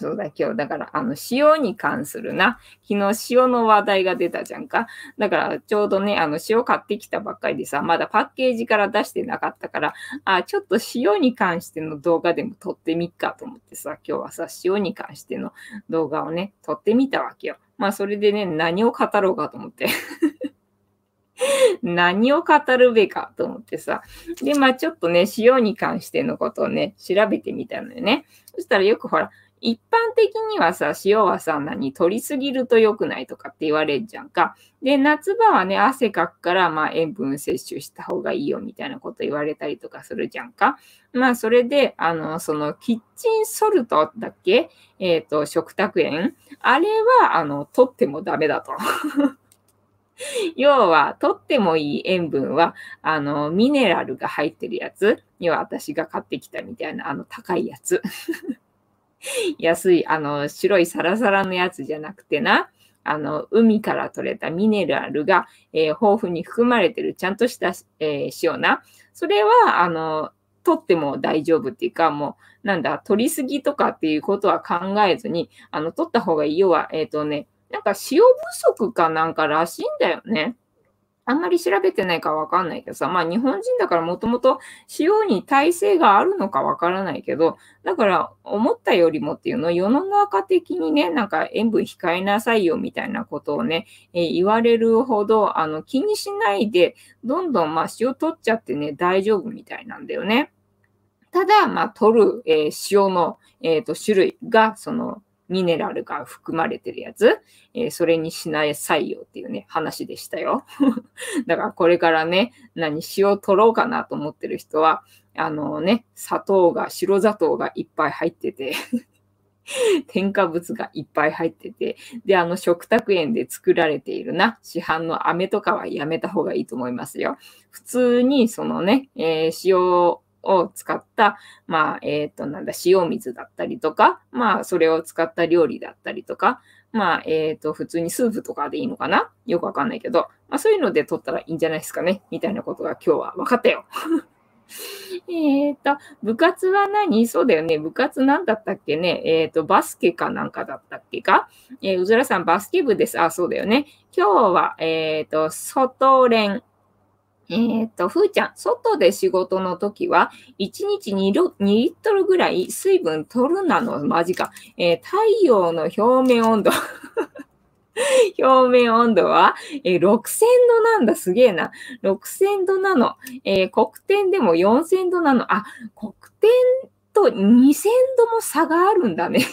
そうだ、今日、だから、あの、塩に関するな。昨日塩の話題が出たじゃんか。だから、ちょうどね、あの、塩買ってきたばっかりでさ、まだパッケージから出してなかったから、あ、ちょっと塩に関しての動画でも撮ってみっかと思ってさ、今日はさ、塩に関しての動画をね、撮ってみたわけよ。まあ、それでね、何を語ろうかと思って。*laughs* 何を語るべかと思ってさ。で、まあちょっとね、塩に関してのことをね、調べてみたのよね。そしたらよくほら、一般的にはさ、塩はさ、何、取りすぎると良くないとかって言われるじゃんか。で、夏場はね、汗かくから、まあ、塩分摂取した方がいいよみたいなこと言われたりとかするじゃんか。まあ、それで、あの、その、キッチンソルトだっけ？えっ、ー、と、食卓塩あれは、あの、取ってもダメだと。*laughs* 要は、取ってもいい塩分は、あの、ミネラルが入ってるやつ。要は、私が買ってきたみたいな、あの、高いやつ。*laughs* *laughs* 安い、あの、白いサラサラのやつじゃなくてな、あの、海から取れたミネラルが、えー、豊富に含まれてるちゃんとした、えー、塩な。それは、あの、取っても大丈夫っていうか、もう、なんだ、取りすぎとかっていうことは考えずに、あの、取った方がいいよは、えっ、ー、とね、なんか塩不足かなんからしいんだよね。あんまり調べてないかわかんないけどさ、まあ日本人だからもともと塩に耐性があるのかわからないけど、だから思ったよりもっていうの世の中的にね、なんか塩分控えなさいよみたいなことをね、えー、言われるほどあの気にしないで、どんどんまあ塩取っちゃってね、大丈夫みたいなんだよね。ただ、まあ取る、えー、塩の、えーと種類がそのミネラルが含まれてるやつ、えー、それにしない採用っていうね、話でしたよ。*laughs* だからこれからね、何、塩取ろうかなと思ってる人は、あのね、砂糖が、白砂糖がいっぱい入ってて *laughs* 添加物がいっぱい入ってて、で、あの食卓園で作られているな、市販の飴とかはやめた方がいいと思いますよ。普通にそのね、えー、塩を使った、まあ、えっ、ー、と、なんだ、塩水だったりとか、まあ、それを使った料理だったりとか、まあ、えっ、ー、と、普通にスープとかでいいのかな？よくわかんないけど、まあ、そういうので取ったらいいんじゃないですかね？みたいなことが今日は分かったよ。*laughs* えっと、部活は何？そうだよね。部活なんだったっけね？えっ、ー、と、バスケかなんかだったっけか？えー、うずらさん、バスケ部です。あ、そうだよね。今日は、えっ、ー、と、外練、えっ、と、ふーちゃん、外で仕事の時は、1日 2, 2リットルぐらい水分取るなの、マジか。えー、太陽の表面温度 *laughs* 表面温度は、えー、6000度なんだ。すげえな。6000度なの。えー、黒点でも4000度なの。あ、黒点と2000度も差があるんだね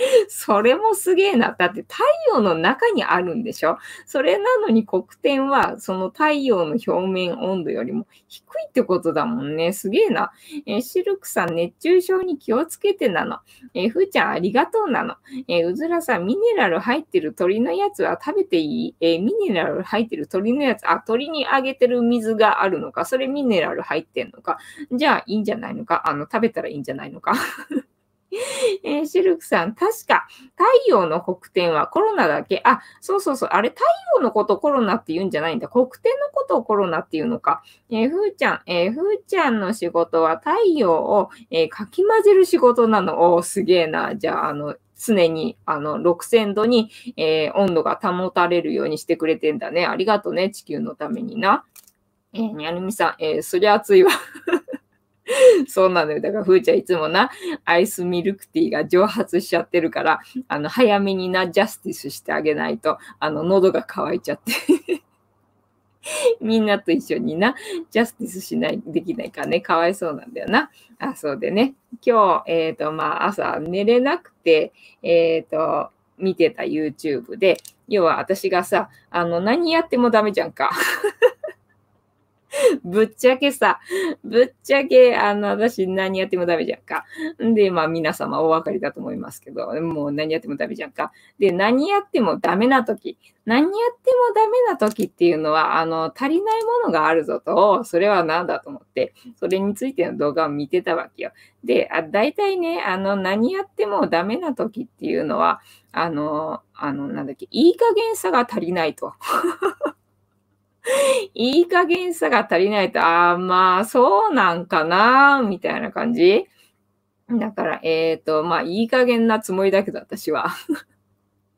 *laughs* それもすげえな。だって太陽の中にあるんでしょそれなのに黒点はその太陽の表面温度よりも低いってことだもんね。すげえな。えー、シルクさん熱中症に気をつけてなの。えー、ふーちゃんありがとうなの。えー、うずらさんミネラル入ってる鳥のやつは食べていい？え、ミネラル入ってる鳥のやつ、あ、鳥にあげてる水があるのか、それミネラル入ってんのか？じゃあいいんじゃないのか？あの、食べたらいいんじゃないのか？*laughs* えー、シルクさん、確か、太陽の黒点はコロナだけ。あ、そうそうそう。あれ、太陽のことコロナって言うんじゃないんだ。黒点のことをコロナっていうのか。えー、ふーちゃん、えー、ふーちゃんの仕事は太陽を、えー、かき混ぜる仕事なの。おー、すげえな。じゃあ、あの、常に、あの、6000度に、えー、温度が保たれるようにしてくれてんだね。ありがとうね、地球のためにな。えー、にゃるみさん、えー、そりゃ暑いわ。*laughs* そうなのよ。だから、ふーちゃんいつもな、アイスミルクティーが蒸発しちゃってるから、あの、早めにな、ジャスティスしてあげないと、あの、喉が渇いちゃって *laughs* みんなと一緒にな、ジャスティスしない、できないかね、かわいそうなんだよな。あ、そうでね。今日、えっ、ー、と、まあ、朝寝れなくて、えっ、ー、と、見てた YouTube で、要は私がさ、あの、何やってもダメじゃんか。*laughs* ぶっちゃけさ、ぶっちゃけ、あの、私何やってもダメじゃんか。で、まあ皆様お分かりだと思いますけど、もう何やってもダメじゃんか。で、何やってもダメな時。何やってもダメな時っていうのは、あの、足りないものがあるぞと、それは何だと思って、それについての動画を見てたわけよ。で、あ大体ね、あの、何やってもダメな時っていうのは、あの、あの、なんだっけ、いい加減さが足りないと。*laughs* いい加減さが足りないと、ああ、まあ、そうなんかな、みたいな感じ。だから、えっ、ー、と、まあ、いい加減なつもりだけど、私は。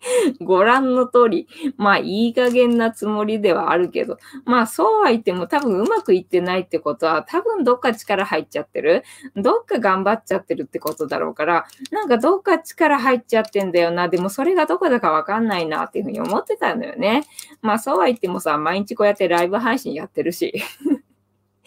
*laughs* ご覧の通り、まあいい加減なつもりではあるけど、まあそうは言っても多分うまくいってないってことは多分どっか力入っちゃってる。どっか頑張っちゃってるってことだろうから、なんかどっか力入っちゃってんだよな。でもそれがどこだかわかんないなっていうふうに思ってたのよね。まあそうは言ってもさ、毎日こうやってライブ配信やってるし。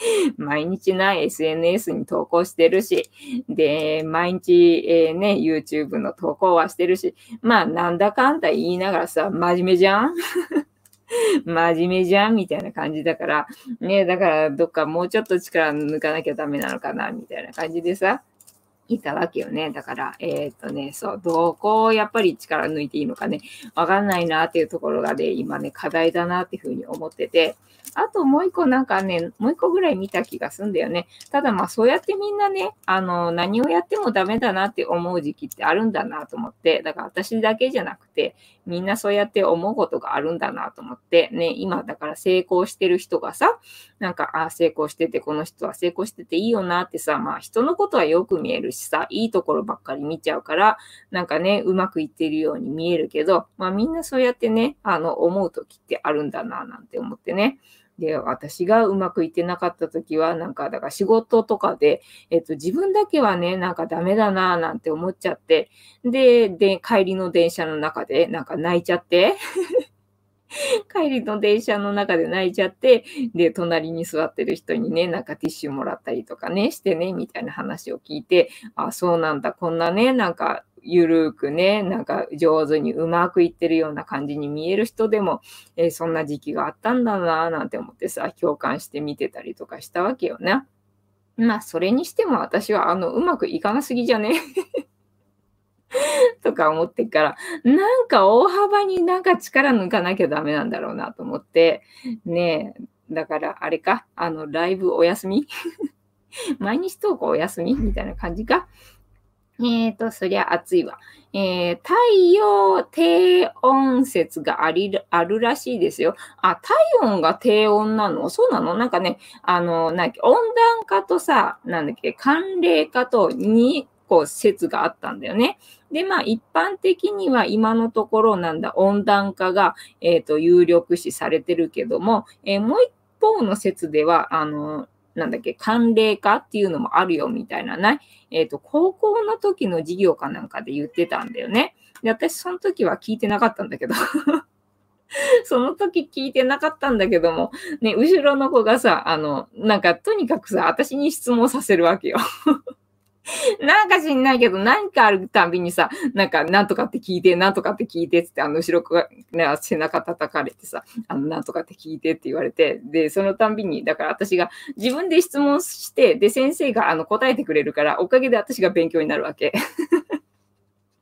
*laughs* 毎日な SNS に投稿してるし、で、毎日、えー、ね、YouTube の投稿はしてるし、まあ、なんだかんだ言いながらさ、真面目じゃん？*laughs* 真面目じゃんみたいな感じだから、ね、だからどっかもうちょっと力抜かなきゃダメなのかな、みたいな感じでさ、いたわけよね。だから、えー、っとね、そう、どこをやっぱり力抜いていいのかね、わかんないなっていうところがね、今ね、課題だなっていうふうに思ってて、あともう一個なんかね、もう一個ぐらい見た気がすんだよね。ただまあそうやってみんなね、あの、何をやってもダメだなって思う時期ってあるんだなと思って、だから私だけじゃなくて、みんなそうやって思うことがあるんだなと思って、ね、今だから成功してる人がさ、なんか、あ成功してて、この人は成功してていいよなってさ、まあ人のことはよく見えるしさ、いいところばっかり見ちゃうから、なんかね、うまくいってるように見えるけど、まあみんなそうやってね、あの、思う時ってあるんだななんて思ってね。で、私がうまくいってなかった時は、なんか、だから仕事とかで、えっと、自分だけはね、なんかダメだなぁなんて思っちゃって、で、で、帰りの電車の中で、なんか泣いちゃって *laughs* 帰りの電車の中で泣いちゃって、で、隣に座ってる人にね、なんかティッシュもらったりとかね、してね、みたいな話を聞いて、あ、そうなんだ、こんなね、なんか、ゆるくね、なんか上手にうまくいってるような感じに見える人でも、えー、そんな時期があったんだなぁなんて思ってさ、共感して見てたりとかしたわけよね。まあ、それにしても私は、あの、うまくいかなすぎじゃね？*laughs* とか思ってから、なんか大幅になんか力抜かなきゃダメなんだろうなと思って、ねえ、だからあれか、あの、ライブお休み？*laughs* 毎日投稿お休み？みたいな感じか？えっ、ー、と、そりゃ暑いわ。えー、太陽低温説がありあるらしいですよ。あ、体温が低温なの？そうなの？なんかね、あの、なんだっけ、温暖化とさ、なんだっけ、寒冷化と2個説があったんだよね。で、まあ、一般的には今のところなんだ、温暖化が、えっ、ー、と、有力視されてるけども、えー、もう一方の説では、あの、なんだっけ、寒冷化っていうのもあるよみたいなね。えっ、ー、と、高校の時の授業かなんかで言ってたんだよね。で、私その時は聞いてなかったんだけど *laughs* その時聞いてなかったんだけども、ね、後ろの子がさ、あの、なんかとにかくさ、私に質問させるわけよ *laughs* なんか知んないけど、何かあるたびにさ、なんか、なんとかって聞いて、なんとかって聞いてって、あの、後ろが、ね、背中叩かれてさ、あの、なんとかって聞いてって言われて、で、そのたんびに、だから私が自分で質問して、で、先生があの答えてくれるから、おかげで私が勉強になるわけ。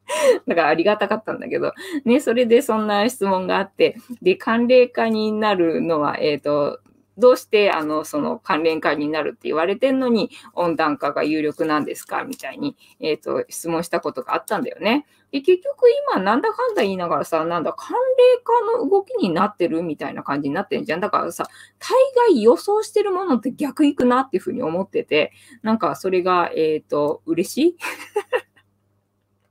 *laughs* だからありがたかったんだけど、ね、それでそんな質問があって、で、寒冷化になるのは、えっ、ー、と、どうして、あの、その関連化になるって言われてんのに、温暖化が有力なんですかみたいに、えっ、ー、と、質問したことがあったんだよね。で、結局今、なんだかんだ言いながらさ、なんだ、寒冷化の動きになってるみたいな感じになってんじゃん。だからさ、大概予想してるものって逆行くなっていうふうに思ってて、なんかそれが、えっ、ー、と、嬉しい？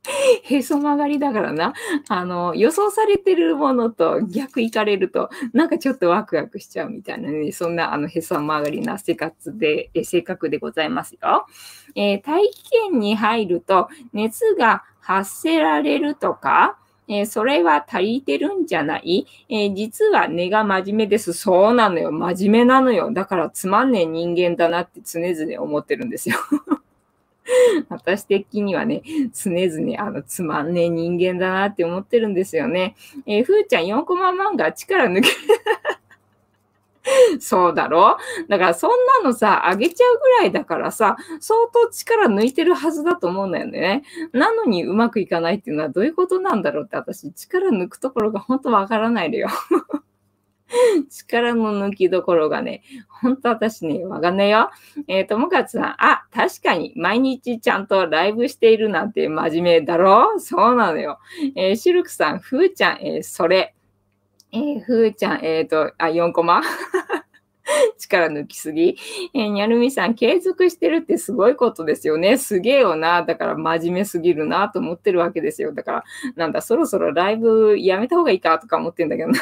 *laughs* へそ曲がりだからな。あの、予想されてるものと逆行かれると、なんかちょっとワクワクしちゃうみたいなね、そんなあのへそ曲がりな生活で、え性格でございますよ。えー、大気圏に入ると熱が発せられるとか、えー、それは足りてるんじゃない、えー、実は根が真面目です。そうなのよ。真面目なのよ。だからつまんねえ人間だなって常々思ってるんですよ。*laughs* 私的にはね、常々、あの、つまんねえ人間だなって思ってるんですよね。えー、ふーちゃん4コマ漫画力抜け *laughs* そうだろ？だからそんなのさ、あげちゃうぐらいだからさ、相当力抜いてるはずだと思うんだよね。なのにうまくいかないっていうのはどういうことなんだろうって私、力抜くところが本当わからないのよ。*laughs* 力の抜きどころがね、ほんと私ね、わかんないよ。えー、ともかつさん、あ、確かに毎日ちゃんとライブしているなんて真面目だろ？そうなのよ。えー、シルクさん、ふーちゃん、えー、それ。えー、ふーちゃん、えっ、ー、と、あ、4コマ？*laughs* 力抜きすぎ？えー、にゃるみさん、継続してるってすごいことですよね。すげえよな。だから真面目すぎるなと思ってるわけですよ。だから、なんだ、そろそろライブやめた方がいいかとか思ってんだけどな。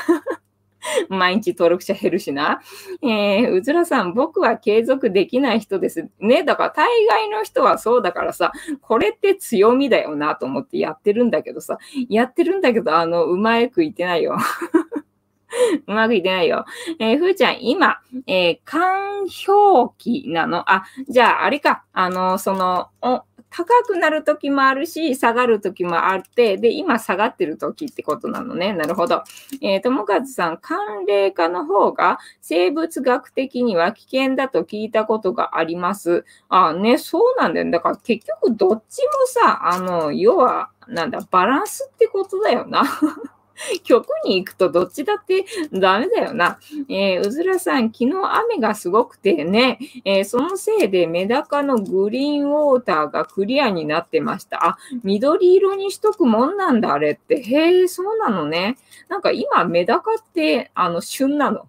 *laughs* 毎日登録者減るしな。えー、うずらさん、僕は継続できない人です。ね、だから大概の人はそうだからさ、これって強みだよなと思ってやってるんだけどさ、やってるんだけど、あの、うまくいってないよ。*laughs* うまくいってないよ。えー、ふーちゃん、今、えー、干氷期なの？あ、じゃあ、あれか。あの、その、お、高くなる時もあるし、下がる時もあって、で、今下がってる時ってことなのね。なるほど。えー、ともかずさん、寒冷化の方が生物学的には危険だと聞いたことがあります。あ、ね、そうなんだよ。だから結局どっちもさ、あの、要は、なんだ、バランスってことだよな。*laughs* 曲に行くとどっちだってダメだよな。えー、うずらさん、昨日雨がすごくてね、えー、そのせいでメダカのグリーンウォーターがクリアになってました。あ、緑色にしとくもんなんだ、あれって。へえ、そうなのね。なんか今、メダカって、あの、旬なの。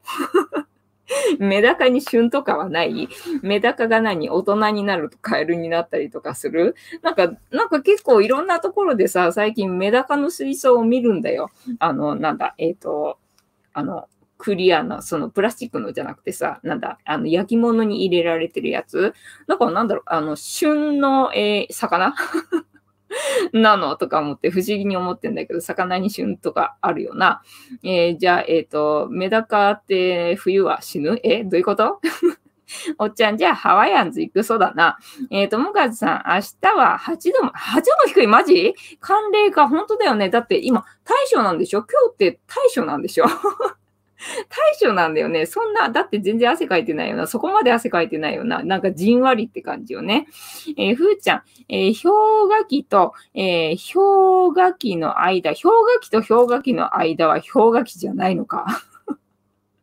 メダカに旬とかはない？メダカが何？大人になるとカエルになったりとかする？なんか、なんか結構いろんなところでさ、最近メダカの水槽を見るんだよ。あの、なんだ、えっ、ー、と、あの、クリアな、そのプラスチックのじゃなくてさ、なんだ、あの、焼き物に入れられてるやつ？だからなんだろう、あの、旬の、えー、魚？*laughs* なのとか思って不思議に思ってんだけど、魚に旬とかあるよな。えー、じゃあ、えっ、ー、と、メダカって冬は死ぬ？えどういうこと？*laughs* おっちゃん、じゃあハワイアンズ行くそうだな。えっ、ー、と、もかずさん、明日は8度も、8度も低い？マジ？寒冷か、本当だよね。だって今、大暑なんでしょ？今日って大暑なんでしょ？大将なんだよね。そんな、だって全然汗かいてないよな。そこまで汗かいてないよな。なんかじんわりって感じよね。えー、ふーちゃん、えー、氷河期と、えー、氷河期の間、氷河期と氷河期の間は氷河期じゃないのか。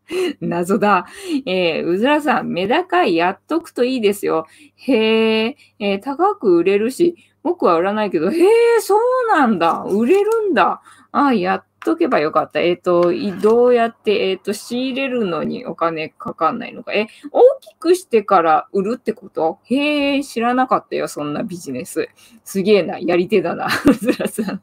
*laughs* 謎だ。えー、うずらさん、メダカやっとくといいですよ。へえ、えー、高く売れるし、僕は売らないけど、へえ、そうなんだ。売れるんだ。あ、やっとけばよかった。えっ、ー、と、どうやって、えっ、ー、と、仕入れるのにお金かかんないのか。え、大きくしてから売るってこと？へえ、知らなかったよ、そんなビジネス。すげえな、やり手だな、*laughs* ずらさん。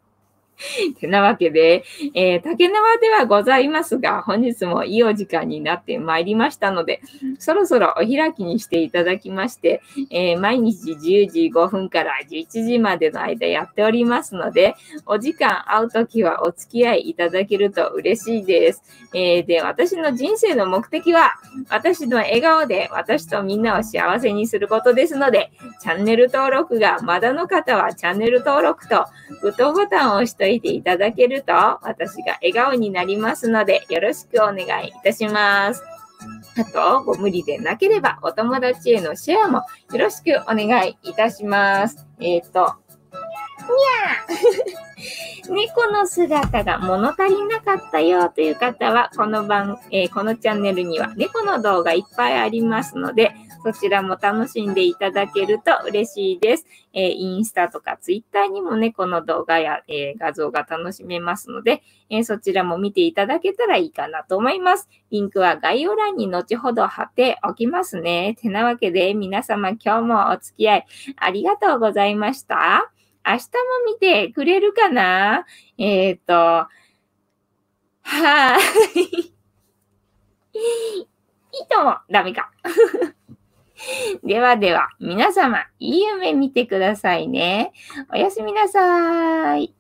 て *laughs* なわけで、えー、竹縄ではございますが、本日もいいお時間になってまいりましたので、そろそろお開きにしていただきまして、えー、毎日10時5分から11時までの間やっておりますので、お時間会うときはお付き合いいただけると嬉しいです。えー、で、私の人生の目的は、私の笑顔で私とみんなを幸せにすることですので、チャンネル登録がまだの方はチャンネル登録とグッドボタンを押してといていただけると、私が笑顔になりますので、よろしくお願いいたします。あと、ご無理でなければ、お友達へのシェアもよろしくお願いいたします。えっ、ー、と、にゃー猫の姿が物足りなかったよという方は、この番、えー、このチャンネルには猫の動画いっぱいありますので、そちらも楽しんでいただけると嬉しいです。えー、インスタとかツイッターにもね、この動画や、えー、画像が楽しめますので、えー、そちらも見ていただけたらいいかなと思います。リンクは概要欄に後ほど貼っておきますね。てなわけで、皆様今日もお付き合いありがとうございました。明日も見てくれるかな？えっ、ー、と、はーい。*laughs* いいとも、ダメか。*laughs* *laughs* ではでは、皆様、いい夢見てくださいね。おやすみなさーい。